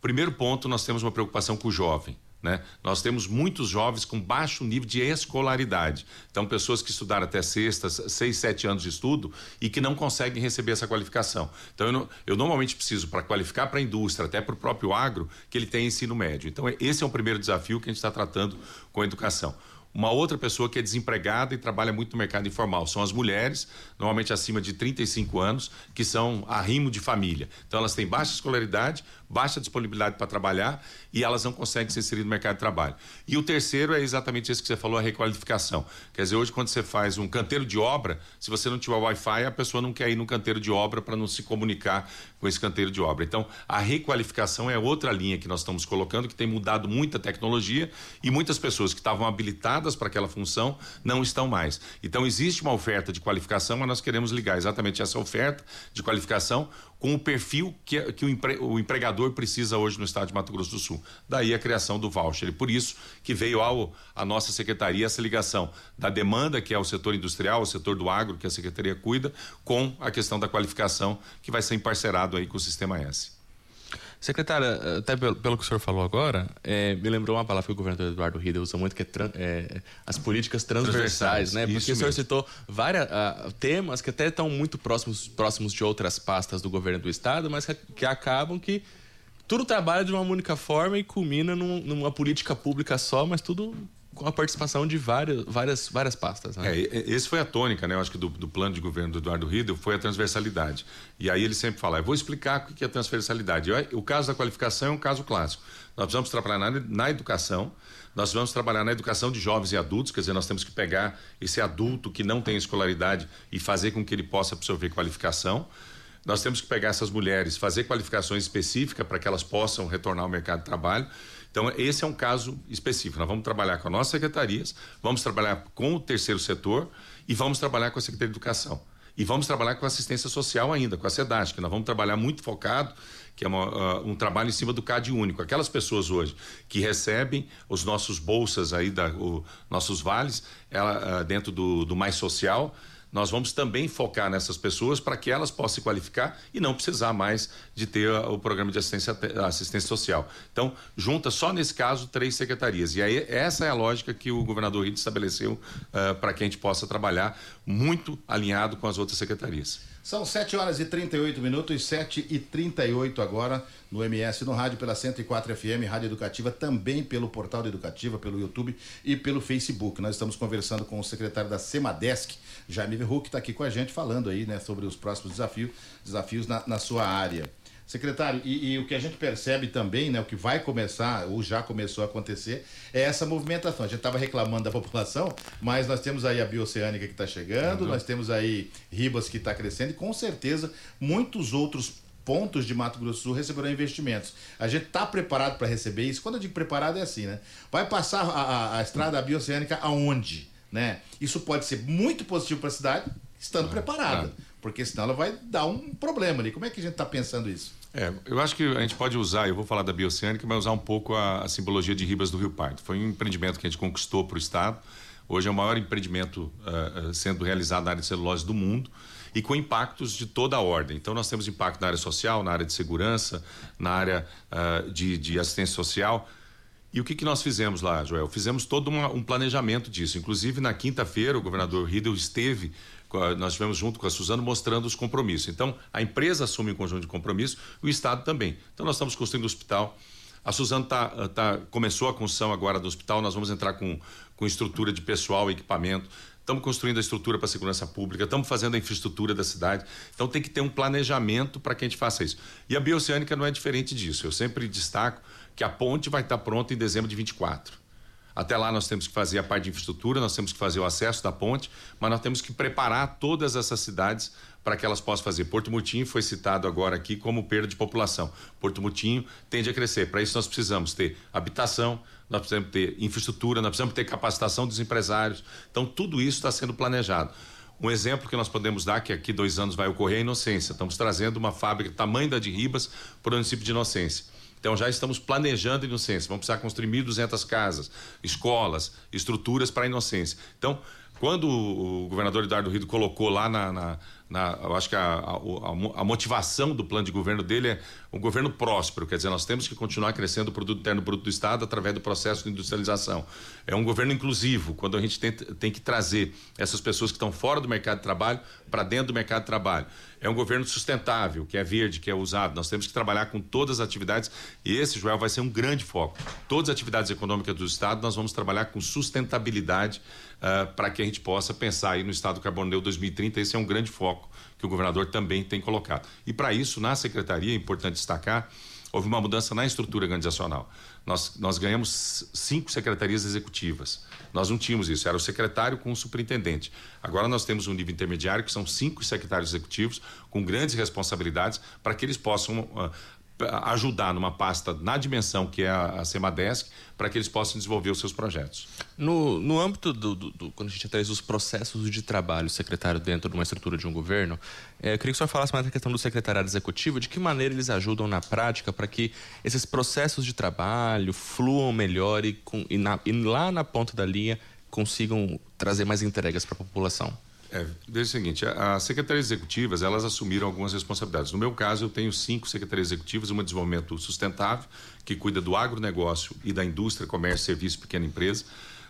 Primeiro ponto, nós temos uma preocupação com o jovem. Né? Nós temos muitos jovens com baixo nível de escolaridade. Então, pessoas que estudaram até sexta, seis, sete anos de estudo e que não conseguem receber essa qualificação. Então, eu, eu normalmente preciso, para qualificar para a indústria, até para o próprio agro, que ele tenha ensino médio. Então, esse é o primeiro desafio que a gente está tratando com a educação. Uma outra pessoa que é desempregada e trabalha muito no mercado informal. São as mulheres, normalmente acima de 35 anos, que são arrimo de família. Então elas têm baixa escolaridade, baixa disponibilidade para trabalhar e elas não conseguem se inserir no mercado de trabalho. E o terceiro é exatamente esse que você falou, a requalificação. Quer dizer, hoje quando você faz um canteiro de obra, se você não tiver Wi-Fi, a pessoa não quer ir no canteiro de obra para não se comunicar com esse canteiro de obra. Então, a requalificação é outra linha que nós estamos colocando, que tem mudado muita tecnologia e muitas pessoas que estavam habilitadas para aquela função não estão mais. Então, existe uma oferta de qualificação, mas nós queremos ligar exatamente essa oferta de qualificação com o perfil que, que o, empre, o, empregador precisa hoje no estado de Mato Grosso do Sul. Daí a criação do voucher. E por isso que veio ao, a nossa secretaria essa ligação da demanda, que é o setor industrial, o setor do agro, que a secretaria cuida, com a questão da qualificação, que vai ser emparcerado aí com o Sistema S. Secretária, até pelo, pelo, que o senhor falou agora, é, me lembrou uma palavra que o governador Eduardo Rida usa muito, que é, é as políticas transversais, transversais né? Porque o senhor citou vários uh, temas que até estão muito próximos, próximos de outras pastas do governo do estado, mas que, que acabam que tudo trabalha de uma única forma e culmina num, numa política pública só, mas tudo com a participação de várias, várias, várias pastas. Né? É, esse foi a tônica, né? Eu acho que do, do plano de governo do Eduardo Riedel foi a transversalidade. E aí ele sempre fala, eu vou explicar o que é transversalidade. o caso da qualificação é um caso clássico. Nós precisamos trabalhar na, na educação, nós vamos trabalhar na educação de jovens e adultos, quer dizer, nós temos que pegar esse adulto que não tem escolaridade e fazer com que ele possa absorver qualificação. Nós temos que pegar essas mulheres, fazer qualificações específicas para que elas possam retornar ao mercado de trabalho. Então, esse é um caso específico. Nós vamos trabalhar com as nossas secretarias, vamos trabalhar com o terceiro setor e vamos trabalhar com a Secretaria de Educação. E vamos trabalhar com assistência social ainda, com a SEDASC, que nós vamos trabalhar muito focado, que é uma, uh, um trabalho em cima do CAD único. Aquelas pessoas hoje que recebem os nossos bolsas aí, da, o, nossos vales, ela, uh, dentro do, do Mais Social, nós vamos também focar nessas pessoas para que elas possam se qualificar e não precisar mais de ter o programa de assistência, assistência social. Então, junta só nesse caso três secretarias. E aí, essa é a lógica que o governador Rito estabeleceu uh, para que a gente possa trabalhar muito alinhado com as outras secretarias. São 7 horas e 38 minutos, 7 e 38 agora no MS, no rádio pela 104 FM, Rádio Educativa, também pelo portal Educativa, pelo YouTube e pelo Facebook. Nós estamos conversando com o secretário da Semadesc, Jaime Verru, que está aqui com a gente falando aí, né, sobre os próximos desafios, desafios na, na sua área. Secretário, e, e, o que a gente percebe também, né, o que vai começar, ou já começou a acontecer, é essa movimentação. A gente estava reclamando da população, mas nós temos aí a bioceânica que está chegando, uhum. nós temos aí Ribas que está crescendo, e com certeza muitos outros pontos de Mato Grosso do Sul receberão investimentos. A gente está preparado para receber isso. Quando eu digo preparado, é assim, né? Vai passar a, a, a estrada bioceânica aonde? Né? Isso pode ser muito positivo para a cidade, estando preparada. Porque senão ela vai dar um problema ali. Como é que a gente está pensando isso? É, eu acho que a gente pode usar, eu vou falar da bioceânica, mas usar um pouco a, a simbologia de Ribas do Rio Pardo. Foi um empreendimento que a gente conquistou para o Estado. Hoje é o maior empreendimento uh, sendo realizado na área de celulose do mundo e com impactos de toda a ordem. Então, nós temos impacto na área social, na área de segurança, na área uh, de, de assistência social. E o que, que nós fizemos lá, Joel? Fizemos todo uma, um planejamento disso. Inclusive, na quinta-feira, o governador Riedel esteve, nós estivemos junto com a Suzano mostrando os compromissos. Então, a empresa assume um conjunto de compromissos, o Estado também. Então, nós estamos construindo o hospital. A Suzano tá, tá, começou a construção agora do hospital, nós vamos entrar com, com estrutura de pessoal equipamento. Estamos construindo a estrutura para a segurança pública, estamos fazendo a infraestrutura da cidade. Então tem que ter um planejamento para que a gente faça isso. E a bioceânica não é diferente disso. Eu sempre destaco que a ponte vai estar pronta em dezembro de 24. Até lá nós temos que fazer a parte de infraestrutura, nós temos que fazer o acesso da ponte, mas nós temos que preparar todas essas cidades para que elas possam fazer. Porto Mutinho foi citado agora aqui como perda de população. Porto Mutinho tende a crescer. Para isso nós precisamos ter habitação, nós precisamos ter infraestrutura, nós precisamos ter capacitação dos empresários. Então tudo isso está sendo planejado. Um exemplo que nós podemos dar, que aqui dois anos vai ocorrer, é a Inocência. Estamos trazendo uma fábrica tamanho da de Ribas para o município de Inocência. Então já estamos planejando inocência. Vamos precisar construir 1.200 casas, escolas, estruturas para a inocência. Então, quando o governador Eduardo Rido colocou lá na, na, na eu acho que a, a, a, motivação do plano de governo dele é um governo próspero, quer dizer, nós temos que continuar crescendo o produto interno bruto do Estado através do processo de industrialização. É um governo inclusivo, quando a gente tem, tem que trazer essas pessoas que estão fora do mercado de trabalho para dentro do mercado de trabalho. É um governo sustentável, que é verde, que é usado. Nós temos que trabalhar com todas as atividades e esse, Joel, vai ser um grande foco. Todas as atividades econômicas do Estado, nós vamos trabalhar com sustentabilidade uh, para que a gente possa pensar aí no Estado Carbono Neutro 2030. Esse é um grande foco que o governador também tem colocado. E para isso, na secretaria, é importante destacar, houve uma mudança na estrutura organizacional. Nós, nós ganhamos cinco secretarias executivas. Nós não tínhamos isso, era o secretário com o superintendente. Agora nós temos um nível intermediário que são cinco secretários executivos com grandes responsabilidades para que eles possam uh, ajudar numa pasta na dimensão que é a, a Semadesc para que eles possam desenvolver os seus projetos. No, no âmbito do, do, do, quando a gente traz os processos de trabalho secretário dentro de uma estrutura de um governo, é, eu queria que o senhor falasse mais da questão do secretariado executivo, de que maneira eles ajudam na prática para que esses processos de trabalho fluam melhor e, com, e, na, e lá na ponta da linha consigam trazer mais entregas para a população. É, veja o seguinte, as secretarias executivas, elas assumiram algumas responsabilidades. No meu caso, eu tenho cinco secretarias executivas, uma de desenvolvimento sustentável, que cuida do agronegócio e da indústria, comércio, serviço, pequena empresa.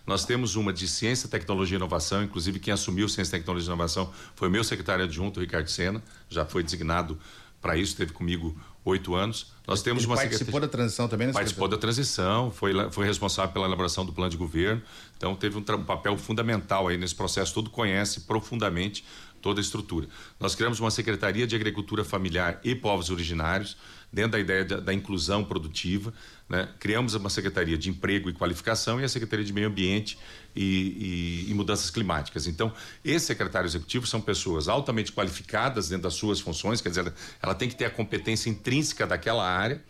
Nós temos uma de ciência, tecnologia e inovação, inclusive quem assumiu ciência, tecnologia e inovação foi o meu secretário adjunto, Ricardo Sena, já foi designado para isso, esteve comigo oito anos. Nós temos Ele uma participou da transição também? Participou da transição, foi, foi responsável pela elaboração do plano de governo. Então, teve um, um papel fundamental aí nesse processo todo, conhece profundamente toda a estrutura. Nós criamos uma Secretaria de Agricultura Familiar e Povos Originários, dentro da ideia da, da inclusão produtiva. Né? Criamos uma Secretaria de Emprego e Qualificação e a Secretaria de Meio Ambiente e, e, e Mudanças Climáticas. Então, esses secretários executivos são pessoas altamente qualificadas dentro das suas funções, quer dizer, ela tem que ter a competência intrínseca daquela área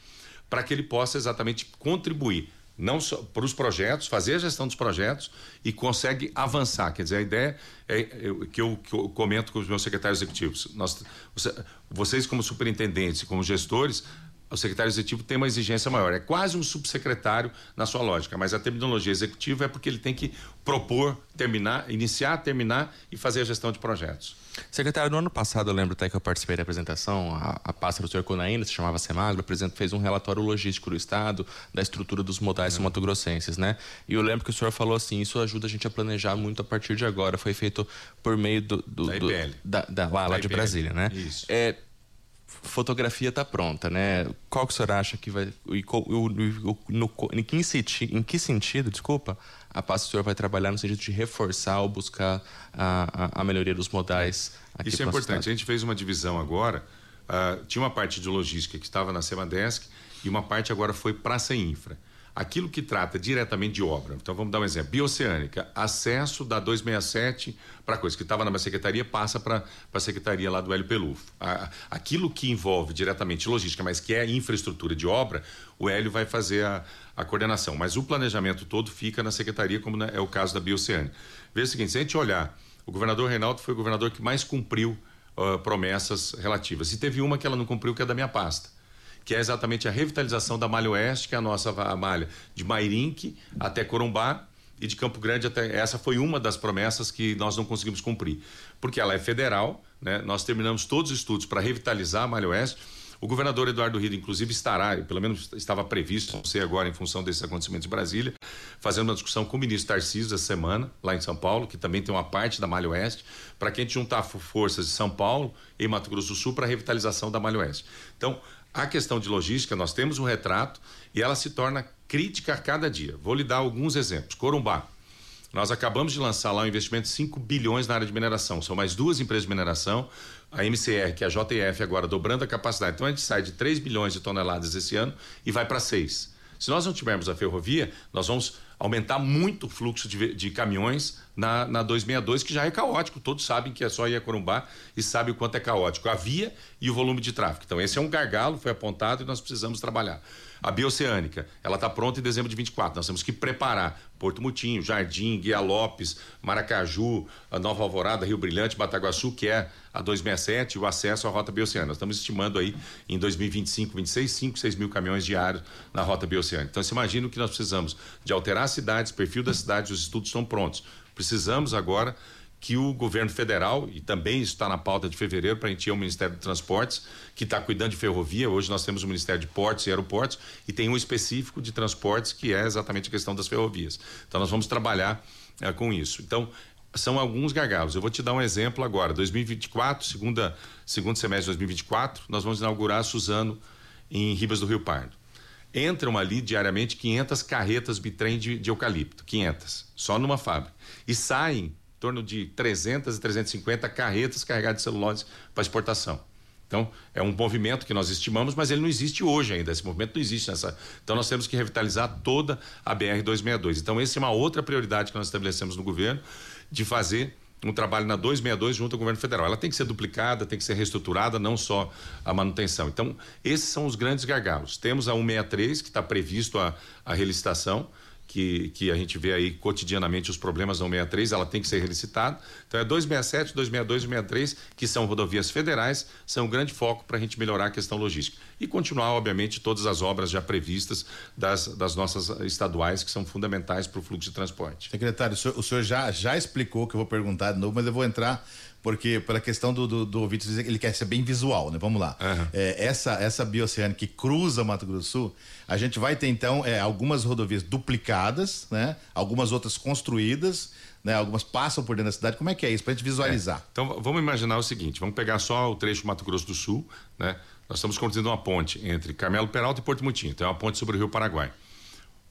para que ele possa exatamente contribuir não só para os projetos, fazer a gestão dos projetos e consegue avançar. Quer dizer, a ideia é, é que, eu, que, eu, comento com os meus secretários executivos. Nós, vocês, como superintendentes como gestores, o secretário executivo tem uma exigência maior. É quase um subsecretário na sua lógica, mas a terminologia executiva é porque ele tem que propor, terminar, iniciar, terminar e fazer a gestão de projetos. Secretário, no ano passado, eu lembro até que eu participei da apresentação, a, a pasta do senhor Conaína, se chamava Semagro, presidente fez um relatório logístico do Estado, da estrutura dos modais é. mato-grossenses, né? E eu lembro que o senhor falou assim, isso ajuda a gente a planejar muito a partir de agora, foi feito por meio do... do da IBL. Do, da, da, lá, da lá de Brasília, né? Isso. É, fotografia está pronta, né? Qual que o senhor acha que vai. E, o, no, no, em, que sentido, em que sentido, desculpa, a pasta do senhor vai trabalhar no sentido de reforçar ou buscar a, a, a melhoria dos modais aqui Isso é importante. A gente fez uma divisão agora. Uh, tinha uma parte de logística que estava na Semadesc e uma parte agora foi praça e infra aquilo que trata diretamente de obra. Então vamos dar um exemplo. Bioceânica, acesso da 267 para coisa que estava na minha secretaria passa para a secretaria lá do Hélio Pelufo. A, aquilo que envolve diretamente logística, mas que é infraestrutura de obra, o Hélio vai fazer a, a coordenação. Mas o planejamento todo fica na secretaria, como é o caso da Bioceânica. Veja o seguinte, se a gente olhar, o governador Reinaldo foi o governador que mais cumpriu uh, promessas relativas. E teve uma que ela não cumpriu, que é da minha pasta que é exatamente a revitalização da Malha Oeste, que é a nossa malha de Mairinque até Corumbá e de Campo Grande até. Essa foi uma das promessas que nós não conseguimos cumprir, porque ela é federal, né? Nós terminamos todos os estudos para revitalizar a Malha Oeste. O governador Eduardo Rido, inclusive, estará, pelo menos estava previsto, não sei agora, em função desses acontecimentos de Brasília, fazendo uma discussão com o ministro Tarcísio essa semana, lá em São Paulo, que também tem uma parte da Malha Oeste, para que a gente juntar forças de São Paulo e Mato Grosso do Sul para a revitalização da Malha Oeste. Então, a questão de logística, nós temos um retrato e ela se torna crítica a cada dia. Vou lhe dar alguns exemplos. Corumbá. Nós acabamos de lançar lá um investimento de 5 bilhões na área de mineração. São mais duas empresas de mineração, a MCR, que é a JF, agora dobrando a capacidade. Então a gente sai de 3 bilhões de toneladas esse ano e vai para 6. Se nós não tivermos a ferrovia, nós vamos aumentar muito o fluxo de, de caminhões na, na 262, que já é caótico. Todos sabem que é só ir a Corumbá e sabem o quanto é caótico. A via e o volume de tráfego. Então, esse é um gargalo, foi apontado e nós precisamos trabalhar. A bioceânica, ela está pronta em dezembro de 24. Nós temos que preparar Porto Mutinho, Jardim, Guia Lopes, Maracaju, Nova Alvorada, Rio Brilhante, Bataguaçu, que é a 267, o acesso à rota bioceânica. Nós estamos estimando aí em 2025, 26, 5, 6 mil caminhões diários na rota bioceânica. Então, você imagina o que nós precisamos de alterar as cidades, perfil das cidades, os estudos estão prontos. Precisamos agora que o governo federal, e também está na pauta de fevereiro, para a gente ir ao Ministério de Transportes, que está cuidando de ferrovia. Hoje nós temos o Ministério de Portos e Aeroportos, e tem um específico de transportes, que é exatamente a questão das ferrovias. Então nós vamos trabalhar é, com isso. Então, são alguns gargalos. Eu vou te dar um exemplo agora. 2024, segunda, segundo semestre de 2024, nós vamos inaugurar Suzano em Ribas do Rio Pardo. Entram ali diariamente 500 carretas bitrem de, de eucalipto, 500, só numa fábrica. E saem em torno de 300 e 350 carretas carregadas de celulose para exportação. Então, é um movimento que nós estimamos, mas ele não existe hoje ainda. Esse movimento não existe nessa. Então, nós temos que revitalizar toda a BR-262. Então, essa é uma outra prioridade que nós estabelecemos no governo, de fazer um trabalho na 262 junto ao governo federal. Ela tem que ser duplicada, tem que ser reestruturada, não só a manutenção. Então, esses são os grandes gargalos. Temos a 163, que está previsto a, a relicitação que, que a gente vê aí cotidianamente os problemas da 163, ela tem que ser relicitada. Então é 267, 262 e 163, que são rodovias federais, são um grande foco para a gente melhorar a questão logística. E continuar, obviamente, todas as obras já previstas das, das nossas estaduais, que são fundamentais para o fluxo de transporte. Secretário, o senhor, o senhor já, já explicou que eu vou perguntar de novo, mas eu vou entrar porque pela questão do, do, do ouvinte ele quer ser bem visual, né? Vamos lá. Uhum. É, essa essa bioceânica que cruza Mato Grosso do Sul, a gente vai ter então é, algumas rodovias duplicadas, né? Algumas outras construídas, né? Algumas passam por dentro da cidade. Como é que é isso para a gente visualizar? É. Então vamos imaginar o seguinte: vamos pegar só o trecho Mato Grosso do Sul, né? Nós estamos construindo uma ponte entre Carmelo Peralta e Porto Mutim, então é uma ponte sobre o Rio Paraguai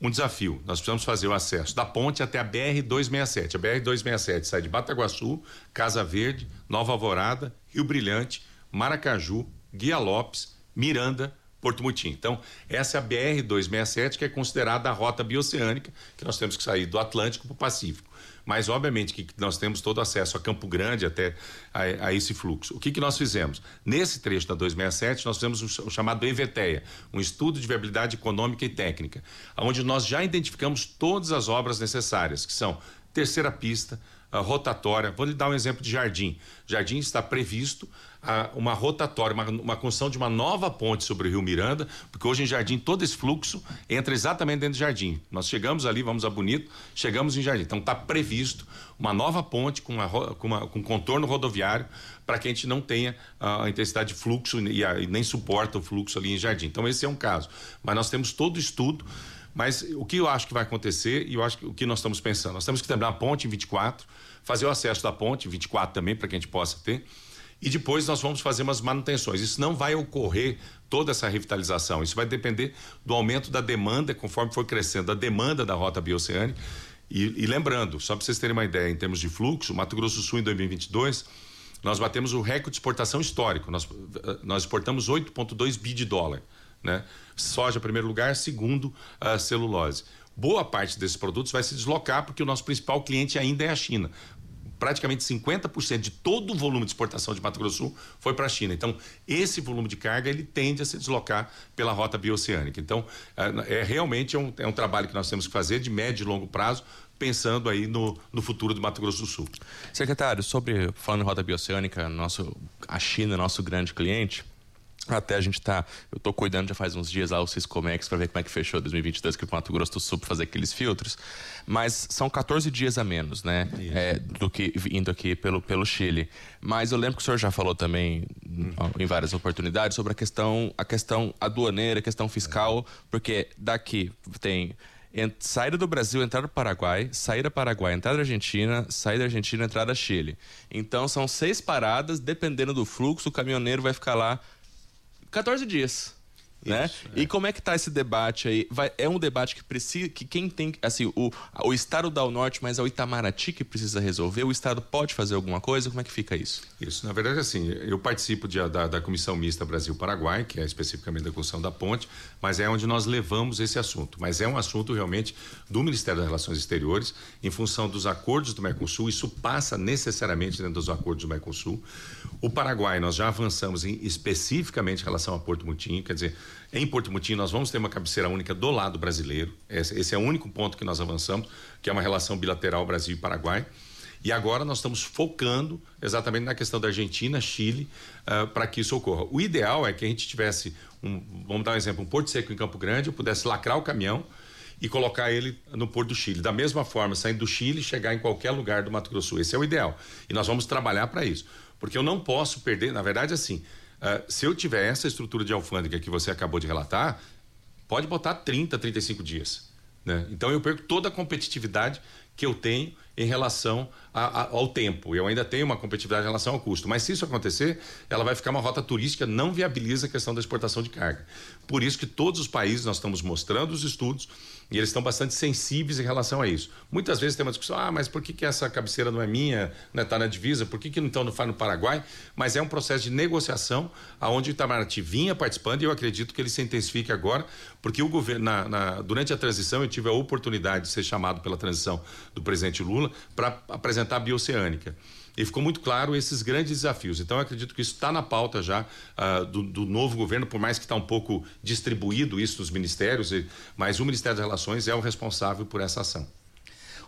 um desafio. Nós precisamos fazer o acesso da ponte até a BR-267. A BR-267 sai de Bataguaçu, Casa Verde, Nova Alvorada, Rio Brilhante, Maracaju, Guia Lopes, Miranda, Porto Mutim. Então, essa é a BR-267, que é considerada a rota bioceânica, que nós temos que sair do Atlântico para o Pacífico. Mas, obviamente, que nós temos todo acesso a Campo Grande até a, a esse fluxo. O que, que nós fizemos? Nesse trecho da 267, nós fizemos o, chamado EVTEA, um estudo de viabilidade econômica e técnica, onde nós já identificamos todas as obras necessárias, que são terceira pista, rotatória. Vou lhe dar um exemplo de Jardim. Jardim está previsto uma rotatória, uma, uma, construção de uma nova ponte sobre o Rio Miranda, porque hoje em Jardim todo esse fluxo entra exatamente dentro do Jardim. Nós chegamos ali, vamos a Bonito, chegamos em Jardim. Então está previsto uma nova ponte com, uma, com, uma, com contorno rodoviário para que a gente não tenha a intensidade de fluxo e, a, e nem suporta o fluxo ali em Jardim. Então esse é um caso. Mas nós temos todo o estudo mas o que eu acho que vai acontecer, e eu acho que o que nós estamos pensando, nós temos que terminar a ponte em 24, fazer o acesso da ponte em 24 também, para que a gente possa ter. E depois nós vamos fazer umas manutenções. Isso não vai ocorrer toda essa revitalização. Isso vai depender do aumento da demanda, conforme for crescendo a demanda da rota bioceânica. E, e lembrando, só para vocês terem uma ideia, em termos de fluxo, Mato Grosso do Sul em 2022 nós batemos o recorde de exportação histórico. Nós, nós exportamos 8,2 bi de dólar. Né? Soja, primeiro lugar, segundo, a celulose. Boa parte desses produtos vai se deslocar porque o nosso principal cliente ainda é a China. Praticamente 50% de todo o volume de exportação de Mato Grosso do Sul foi para a China. Então, esse volume de carga ele tende a se deslocar pela rota bioceânica. Então, é, é realmente é um, é um trabalho que nós temos que fazer de médio e longo prazo pensando aí no, no futuro do Mato Grosso do Sul. Secretário, sobre falando em rota bioceânica, nosso, a China, nosso grande cliente, até a gente tá. Eu tô cuidando já faz uns dias lá o Ciscomex para ver como é que fechou 2022 aqui o Mato Grosso do Sul para fazer aqueles filtros. Mas são 14 dias a menos, né? É, do que indo aqui pelo, pelo Chile. Mas eu lembro que o senhor já falou também uhum. em várias oportunidades sobre a questão, a questão aduaneira, a questão fiscal, porque daqui tem saída do Brasil, entrada do Paraguai, saída do Paraguai, entrada da Argentina, saída da Argentina, entrada da Chile. Então são seis paradas, dependendo do fluxo, o caminhoneiro vai ficar lá 14 dias né? É. E como é que tá esse debate aí? Vai, é um debate que precisa, que quem tem, assim, o, o Estado dá o norte, mas é o Itamaraty que precisa resolver. O Estado pode fazer alguma coisa? Como é que fica isso? Isso, na verdade, assim, eu participo de, da, da Comissão Mista Brasil-Paraguai, que é especificamente da construção da ponte, mas é onde nós levamos esse assunto. Mas é um assunto realmente do Ministério das Relações Exteriores, em função dos acordos do Mercosul, isso passa necessariamente dentro dos acordos do Mercosul. O Paraguai, nós já avançamos em, especificamente em relação a Porto Mutim, quer dizer, em Porto Mutim, nós vamos ter uma cabeceira única do lado brasileiro. Esse, esse é o único ponto que nós avançamos, que é uma relação bilateral Brasil e Paraguai. E agora nós estamos focando exatamente na questão da Argentina, Chile, uh, para que isso ocorra. O ideal é que a gente tivesse, um, vamos dar um exemplo, um Porto Seco em Campo Grande, eu pudesse lacrar o caminhão e colocar ele no Porto do Chile. Da mesma forma, saindo do Chile, chegar em qualquer lugar do Mato Grosso. Esse é o ideal. E nós vamos trabalhar para isso. Porque eu não posso perder, na verdade, assim, Uh, se eu tiver essa estrutura de alfândega que você acabou de relatar, pode botar 30, 35 dias. Né? Então eu perco toda a competitividade que eu tenho em relação a, a, ao tempo. Eu ainda tenho uma competitividade em relação ao custo. Mas se isso acontecer, ela vai ficar uma rota turística, não viabiliza a questão da exportação de carga. Por isso que todos os países nós estamos mostrando os estudos e eles estão bastante sensíveis em relação a isso. Muitas vezes tem uma discussão, ah, mas por que, que essa cabeceira não é minha, não está na divisa, por que, que então não faz no Paraguai? Mas é um processo de negociação aonde o Itamaraty vinha participando e eu acredito que ele se intensifique agora, porque o governo, na, na, durante a transição, eu tive a oportunidade de ser chamado pela transição do presidente Lula para apresentar a bioceânica. E ficou muito claro esses grandes desafios. Então, eu acredito que isso está na pauta já uh, do, do, novo governo, por mais que está um pouco distribuído isso nos ministérios, mas o Ministério das Relações é o responsável por essa ação.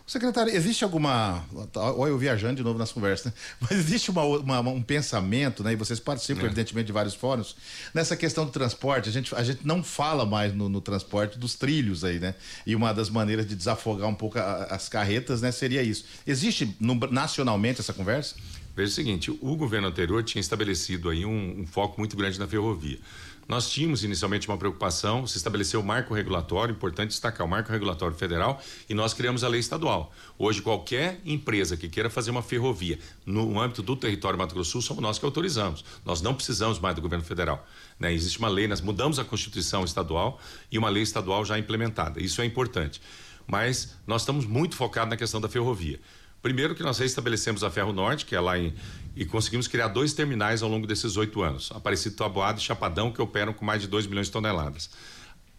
Secretário, existe alguma. Olha, eu viajando de novo nas conversas, né? mas existe uma, uma, um pensamento, né? E vocês participam, é. evidentemente, de vários fóruns, nessa questão do transporte. A gente, a gente não fala mais no, no transporte dos trilhos aí, né? E uma das maneiras de desafogar um pouco a, as carretas, né, seria isso. Existe no, nacionalmente essa conversa? Veja o seguinte: o governo anterior tinha estabelecido aí um, um foco muito grande na ferrovia. Nós tínhamos inicialmente uma preocupação, se estabeleceu o marco regulatório, importante destacar o marco regulatório federal, e nós criamos a lei estadual. Hoje, qualquer empresa que queira fazer uma ferrovia no âmbito do território Mato Grosso Sul, somos nós que autorizamos. Nós não precisamos mais do governo federal. Né? Existe uma lei, nós mudamos a Constituição estadual e uma lei estadual já implementada. Isso é importante. Mas nós estamos muito focados na questão da ferrovia. Primeiro que nós estabelecemos a Ferro Norte, que é lá em, e conseguimos criar dois terminais ao longo desses oito anos, Aparecido Taboado e Chapadão, que operam com mais de 2 milhões de toneladas.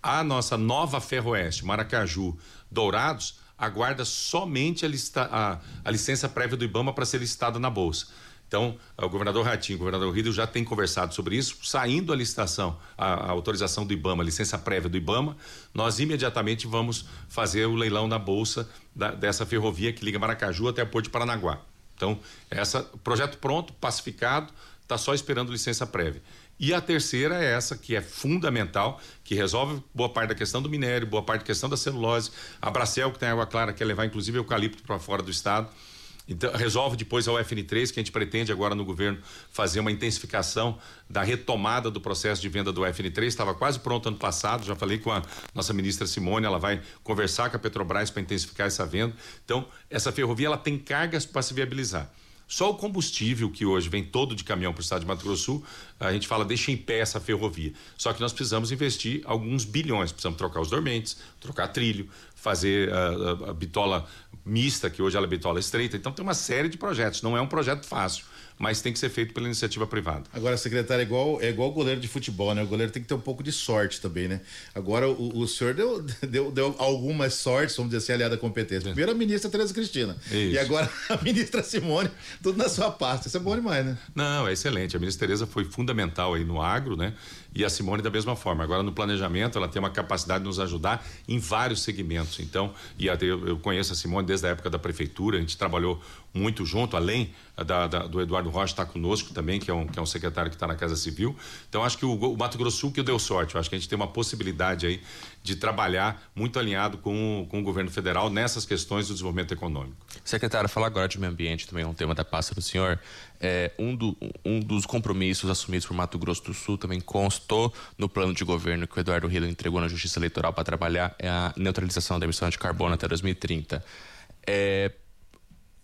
A nossa nova Ferroeste, Maracaju, Dourados, aguarda somente a, lista, a, a licença prévia do IBAMA para ser listada na Bolsa. Então, o governador Ratinho, o governador Rido já tem conversado sobre isso, saindo a licitação, a, a, autorização do IBAMA, a licença prévia do IBAMA, nós imediatamente vamos fazer o leilão na bolsa da, dessa ferrovia que liga Maracaju até o Porto de Paranaguá. Então, essa projeto pronto, pacificado, está só esperando licença prévia. E a terceira é essa, que é fundamental, que resolve boa parte da questão do minério, boa parte da questão da celulose. A Bracel, que tem água clara, quer levar inclusive eucalipto para fora do estado. Então, resolve depois a UFN3, que a gente pretende agora no governo fazer uma intensificação da retomada do processo de venda do UFN3. Estava quase pronto ano passado, já falei com a nossa ministra Simone, ela vai conversar com a Petrobras para intensificar essa venda. Então, essa ferrovia ela tem cargas para se viabilizar. Só o combustível que hoje vem todo de caminhão para o estado de Mato Grosso Sul, a gente fala deixa em pé essa ferrovia. Só que nós precisamos investir alguns bilhões, precisamos trocar os dormentes, trocar trilho, fazer a, a, a bitola mista, que hoje ela é bitola estreita. Então tem uma série de projetos, não é um projeto fácil mas tem que ser feito pela iniciativa privada. Agora, secretário, é igual, é igual goleiro de futebol, né? O goleiro tem que ter um pouco de sorte também, né? Agora, o, o senhor deu, deu, deu algumas sortes, vamos dizer assim, aliada à competência. Primeiro a ministra Tereza Cristina. Isso. E agora a ministra Simone, tudo na sua pasta. Isso é bom demais, né? Não, é excelente. A ministra Tereza foi fundamental aí no agro, né? E a Simone da mesma forma. Agora, no planejamento, ela tem uma capacidade de nos ajudar em vários segmentos. Então, e eu conheço a Simone desde a época da prefeitura, a gente trabalhou muito junto, além da, da, do Eduardo Rocha estar tá conosco também, que é um, que é um secretário que está na Casa Civil. Então, acho que o, o, Mato Grosso Sul que deu sorte. Eu acho que a gente tem uma possibilidade aí de trabalhar muito alinhado com, com o governo federal nessas questões do desenvolvimento econômico. Secretário, falar agora de meio ambiente também é um tema da pasta do senhor. É, um, do, um dos compromissos assumidos por Mato Grosso do Sul também constou no plano de governo que o Eduardo Hilo entregou na Justiça Eleitoral para trabalhar é a neutralização da emissão de carbono até 2030. É,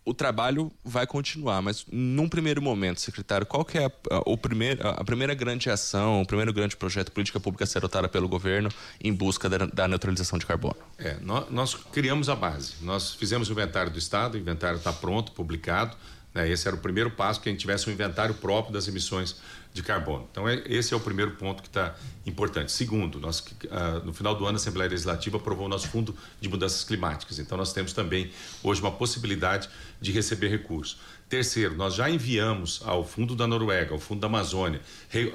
o trabalho vai continuar, mas num primeiro momento, secretário, qual que é a, a, o primeiro, a primeira grande ação, o primeiro grande projeto política pública a ser adotada pelo governo em busca da, da neutralização de carbono? É, nós, nós, criamos a base. Nós fizemos o inventário do Estado, o inventário está pronto, publicado. Né? Esse era o primeiro passo, que a gente tivesse um inventário próprio das emissões de carbono. Então, é, esse é o primeiro ponto que está importante. Segundo, nós, uh, no final do ano, a Assembleia Legislativa aprovou o nosso Fundo de Mudanças Climáticas. Então, nós temos também hoje uma possibilidade de receber recursos. Terceiro, nós já enviamos ao Fundo da Noruega, ao Fundo da Amazônia,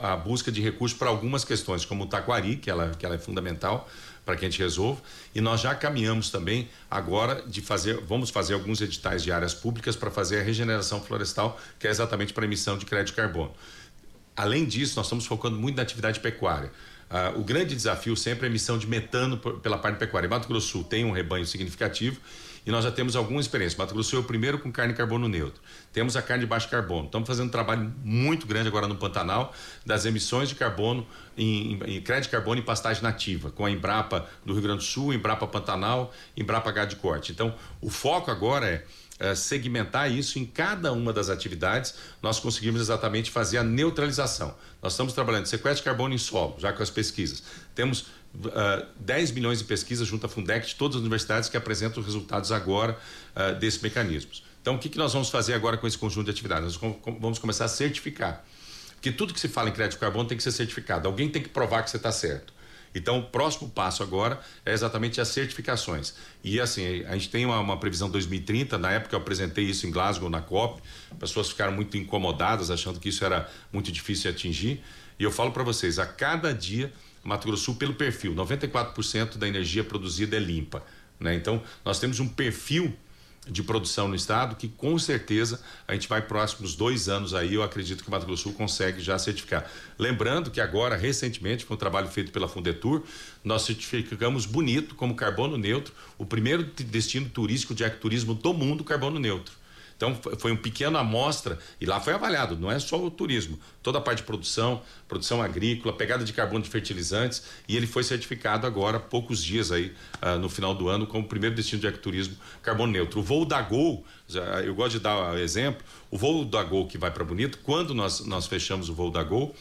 a busca de recursos para algumas questões, como o taquari, que ela, que ela é fundamental para que a gente resolva, e nós já caminhamos também agora de fazer, vamos fazer alguns editais de áreas públicas para fazer a regeneração florestal, que é exatamente para emissão de crédito de carbono. Além disso, nós estamos focando muito na atividade pecuária. Uh, o grande desafio sempre é a emissão de metano pela parte pecuária. Mato Grosso Sul tem um rebanho significativo e nós já temos alguma experiência. Mato Grosso é o primeiro com carne carbono neutro. Temos a carne de baixo carbono. Estamos fazendo um trabalho muito grande agora no Pantanal das emissões de carbono em, em, em crédito de carbono em pastagem nativa, com a Embrapa do Rio Grande do Sul, Embrapa Pantanal, Embrapa H de Corte. Então, o foco agora é eh, segmentar isso em cada uma das atividades, nós conseguimos exatamente fazer a neutralização. Nós estamos trabalhando sequestro de carbono em solo, já com as pesquisas. Temos uh, 10 milhões de pesquisas junto à Fundec de todas as universidades que apresentam os resultados agora uh, desses mecanismos. Então, o que, que nós vamos fazer agora com esse conjunto de atividades? Nós vamos começar a certificar. Porque tudo que se fala em crédito carbono tem que ser certificado. Alguém tem que provar que você está certo. Então, o próximo passo agora é exatamente as certificações. E assim, a gente tem uma, uma, previsão 2030, na época eu apresentei isso em Glasgow, na COP, pessoas ficaram muito incomodadas, achando que isso era muito difícil de atingir. E eu falo para vocês, a cada dia, Mato Grosso Sul, pelo perfil, 94% da energia produzida é limpa. Né? Então, nós temos um perfil de produção no estado, que com certeza a gente vai próximos dois anos aí, eu acredito que o Mato Grosso Sul consegue já certificar. Lembrando que agora, recentemente, foi um trabalho feito pela Fundetur, nós certificamos bonito como carbono neutro, o primeiro destino turístico de ecoturismo do mundo carbono neutro. Então foi um pequeno amostra e lá foi avaliado, não é só o turismo, toda a parte de produção, produção agrícola, pegada de carbono de fertilizantes. E ele foi certificado agora poucos dias aí uh, no final do ano como primeiro destino de ecoturismo carbono neutro. O voo da Gol, eu gosto de dar exemplo, o voo da Gol que vai para Bonito, quando nós nós fechamos o voo da Gol,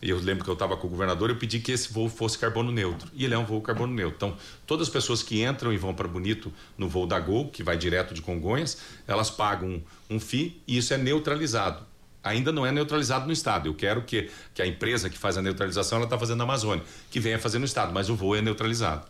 eu lembro que eu estava com o governador, eu pedi que esse voo fosse carbono neutro. E ele é um voo carbono neutro. Então, todas as pessoas que entram e vão para Bonito no voo da Gol, que vai direto de Congonhas, elas pagam um, um FII e isso é neutralizado. Ainda não é neutralizado no estado. Eu quero que, que a empresa que faz a neutralização, ela está fazendo na Amazônia, que venha fazer no estado, mas o voo é neutralizado.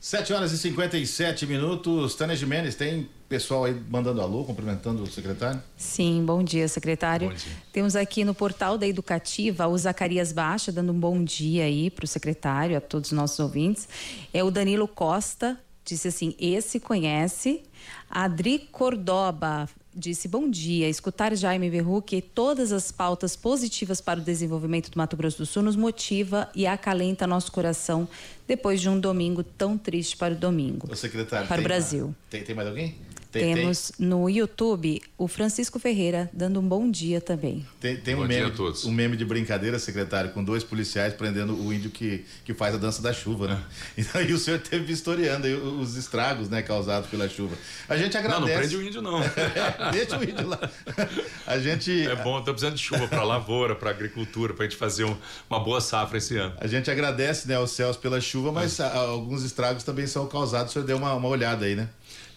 7 horas e 57 minutos. Tânia Jimenez, tem pessoal aí mandando alô, cumprimentando o secretário? Sim, bom dia, secretário. Bom dia. Temos aqui no portal da Educativa o Zacarias Baixa, dando um bom dia aí para o secretário, a todos os nossos ouvintes. É o Danilo Costa, disse assim: esse conhece. Adri Cordoba disse bom dia. Escutar Jaime Verruc e todas as pautas positivas para o desenvolvimento do Mato Grosso do Sul nos motiva e acalenta nosso coração depois de um domingo tão triste para o domingo. O secretário para o Brasil. Tem, tem mais alguém? Tem, Temos tem. no YouTube o Francisco Ferreira dando um bom dia também. Tem, tem um, meme, um meme de brincadeira, secretário, com dois policiais prendendo o índio que, que faz a dança da chuva, né? Então, e o senhor teve vistoriando os estragos né, causados pela chuva. A gente agradece. Não, não prende o índio, não. Deixa o índio lá. A gente. É bom, estou precisando de chuva para lavoura, para agricultura, para a gente fazer um, uma boa safra esse ano. A gente agradece né, aos céus pela chuva, mas a, alguns estragos também são causados. O senhor deu uma, uma olhada aí, né?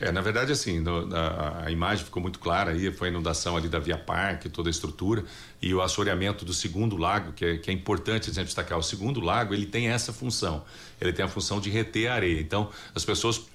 É, na verdade, assim, no, a, a, imagem ficou muito clara aí, foi a inundação ali da Via Parque, toda a estrutura, e o assoreamento do segundo lago, que é, que é importante a gente destacar. O segundo lago, ele tem essa função, ele tem a função de reter a areia. Então, as pessoas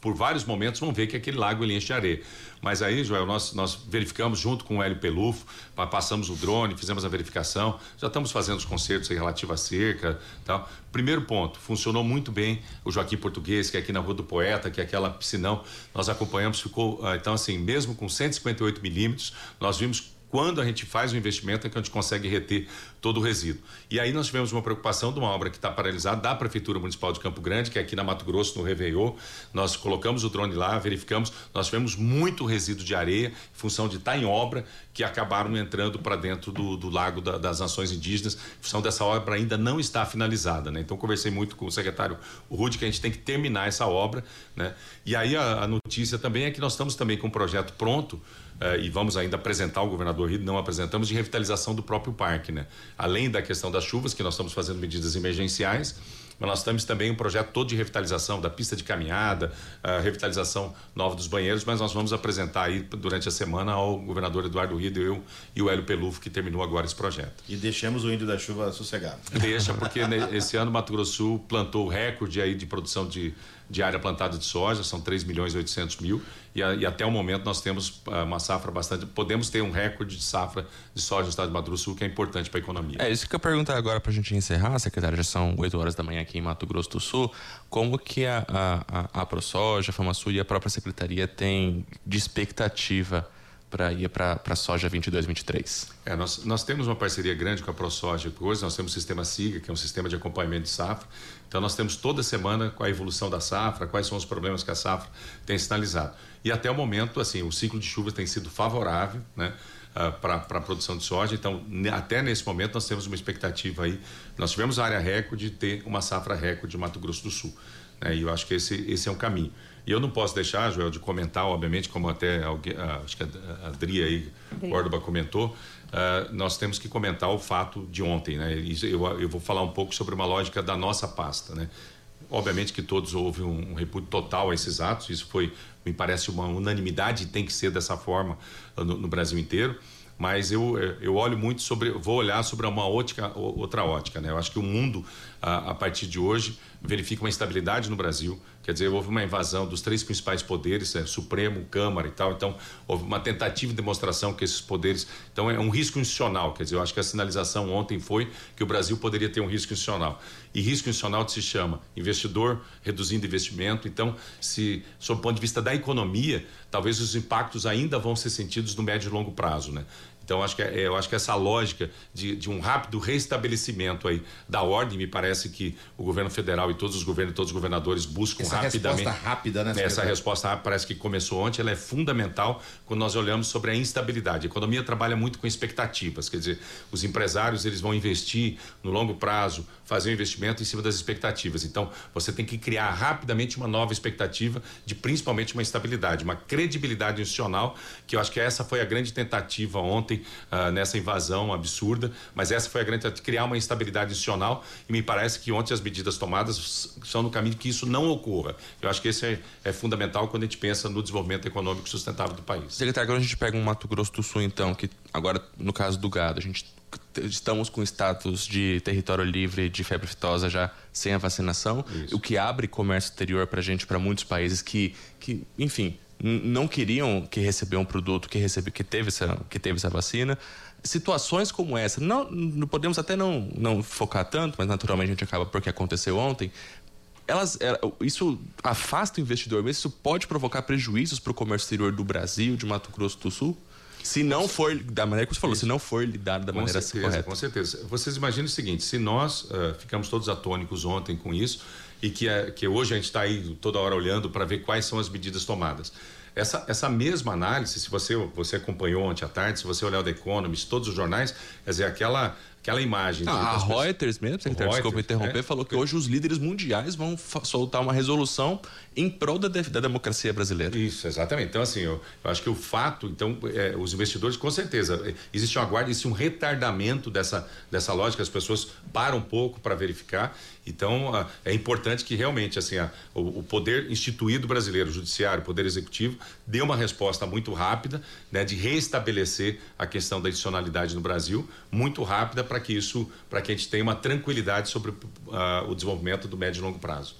por vários momentos vão ver que aquele lago ele enche de areia. Mas aí, Joel, nós, nós verificamos junto com o Hélio Pelufo, passamos o drone, fizemos a verificação, já estamos fazendo os concertos relativos à cerca tal. Primeiro ponto, funcionou muito bem o Joaquim Português, que é aqui na Rua do Poeta, que é aquela piscinão, nós acompanhamos, ficou, ah, então assim, mesmo com 158 milímetros, nós vimos quando a gente faz o investimento é que a gente consegue reter todo o resíduo. E aí nós tivemos uma preocupação de uma obra que está paralisada da Prefeitura Municipal de Campo Grande, que é aqui na Mato Grosso, no Réveillon. Nós colocamos o drone lá, verificamos, nós tivemos muito resíduo de areia, em função de estar tá em obra, que acabaram entrando para dentro do, do Lago da, das Nações Indígenas, em função dessa obra ainda não está finalizada. Né? Então conversei muito com o secretário Rude que a gente tem que terminar essa obra. Né? E aí a, a notícia também é que nós estamos também com um projeto pronto Uh, e vamos ainda apresentar ao governador Rido, não apresentamos, de revitalização do próprio parque, né? Além da questão das chuvas, que nós estamos fazendo medidas emergenciais, mas nós temos também um projeto todo de revitalização da pista de caminhada, uh, revitalização nova dos banheiros, mas nós vamos apresentar aí durante a semana ao governador Eduardo Rido, eu e o Hélio Pelufo, que terminou agora esse projeto. E deixamos o índio da chuva sossegado. Deixa, porque esse ano Mato Grosso Sul plantou o recorde aí de produção de de área plantada de soja, são 3 milhões e 800 mil, e, a, e até o momento nós temos uh, uma safra bastante, podemos ter um recorde de safra de soja no estado de Mato Grosso Sul, que é importante para a economia. É isso que eu pergunto agora para a gente encerrar, secretário, já são 8 horas da manhã aqui em Mato Grosso do Sul, como que a, a, a, a ProSoja, a FamaSul e a própria secretaria tem de expectativa para ir para a soja 22, 23? É, nós, nós temos uma parceria grande com a ProSoja hoje, nós temos o sistema SIGA, que é um sistema de acompanhamento de safra, então nós temos toda semana com a evolução da safra, quais são os problemas que a safra tem sinalizado. E até o momento, assim, o ciclo de chuvas tem sido favorável, né? Uh, para a produção de soja. Então, até nesse momento, nós temos uma expectativa aí. Nós tivemos a área recorde de ter uma safra recorde de Mato Grosso do Sul. Né? E eu acho que esse, esse é um caminho. E eu não posso deixar, Joel, de comentar, obviamente, como até alguém, ah, acho que a Adri aí, Córdoba comentou, uh, nós temos que comentar o fato de ontem, né? Eu, eu vou falar um pouco sobre uma lógica da nossa pasta, né? Obviamente que todos houve um, um repúdio total a esses atos, isso foi, me parece, uma unanimidade e tem que ser dessa forma no, no Brasil inteiro mas eu, eu olho muito sobre, vou olhar sobre uma ótica, outra ótica, né? Eu acho que o mundo, a, a partir de hoje, verifica uma instabilidade no Brasil, quer dizer, houve uma invasão dos três principais poderes, é, Supremo, Câmara e tal, então houve uma tentativa de demonstração que esses poderes, então é um risco institucional, quer dizer, eu acho que a sinalização ontem foi que o Brasil poderia ter um risco institucional, e risco institucional se chama investidor reduzindo investimento, então se, sob o ponto de vista da economia, talvez os impactos ainda vão ser sentidos no médio e longo prazo, né? Então, acho que, é, eu acho que essa lógica de, de, um rápido restabelecimento aí da ordem, me parece que o governo federal e todos os governos, todos os governadores buscam essa rapidamente. Essa resposta rápida, né? Essa resposta rápida parece que começou ontem, ela é fundamental quando nós olhamos sobre a instabilidade. A economia trabalha muito com expectativas, quer dizer, os empresários eles vão investir no longo prazo, fazer um investimento em cima das expectativas. Então, você tem que criar rapidamente uma nova expectativa de principalmente uma estabilidade, uma credibilidade institucional, que eu acho que essa foi a grande tentativa ontem ontem uh, nessa invasão absurda, mas essa foi a grande criar uma instabilidade institucional e me parece que ontem as medidas tomadas são no caminho que isso não ocorra. Eu acho que esse é, é fundamental quando a gente pensa no desenvolvimento econômico sustentável do país. Secretário, agora a gente pega um Mato Grosso do Sul, então, que agora no caso do gado, a gente estamos com status de território livre de febre aftosa já sem a vacinação, Isso. o que abre comércio exterior para a gente, para muitos países que, que enfim, não queriam que receber um produto que recebeu que teve essa que teve essa vacina situações como essa não, não podemos até não não focar tanto mas naturalmente a gente acaba porque aconteceu ontem elas é, isso afasta o investidor mas isso pode provocar prejuízos para o comércio exterior do Brasil de Mato Grosso do Sul se não for da maneira que você falou, isso. se não for lidado da com maneira certeza, correta. Com certeza. Vocês imaginem o seguinte: se nós uh, ficamos todos atônicos ontem com isso, e que, é, que hoje a gente está aí toda hora olhando para ver quais são as medidas tomadas. Essa, essa mesma análise, se você, você acompanhou ontem à tarde, se você olhar o The Economist, todos os jornais, quer dizer, aquela, aquela imagem. Ah, a Reuters mesmo, secretário, Reuters, desculpa interromper, é, falou que hoje os líderes mundiais vão soltar uma resolução em prol da, da democracia brasileira. Isso, exatamente. Então, assim, eu, eu acho que o fato, então, é, os investidores, com certeza, é, existe uma guarda, existe um retardamento dessa, dessa lógica, as pessoas param um pouco para verificar então, é importante que realmente assim, o, poder instituído brasileiro, o judiciário, o poder executivo, dê uma resposta muito rápida, né, de restabelecer a questão da adicionalidade no Brasil, muito rápida para que isso, para que a gente tenha uma tranquilidade sobre uh, o desenvolvimento do médio e longo prazo.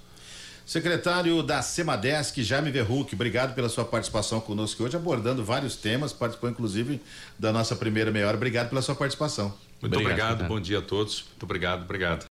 Secretário da Semadesc, Jaime Verruc, obrigado pela sua participação conosco hoje, abordando vários temas, participou inclusive da nossa primeira meia hora. Obrigado pela sua participação. Muito obrigado, obrigado bom dia a todos. Muito obrigado, obrigado.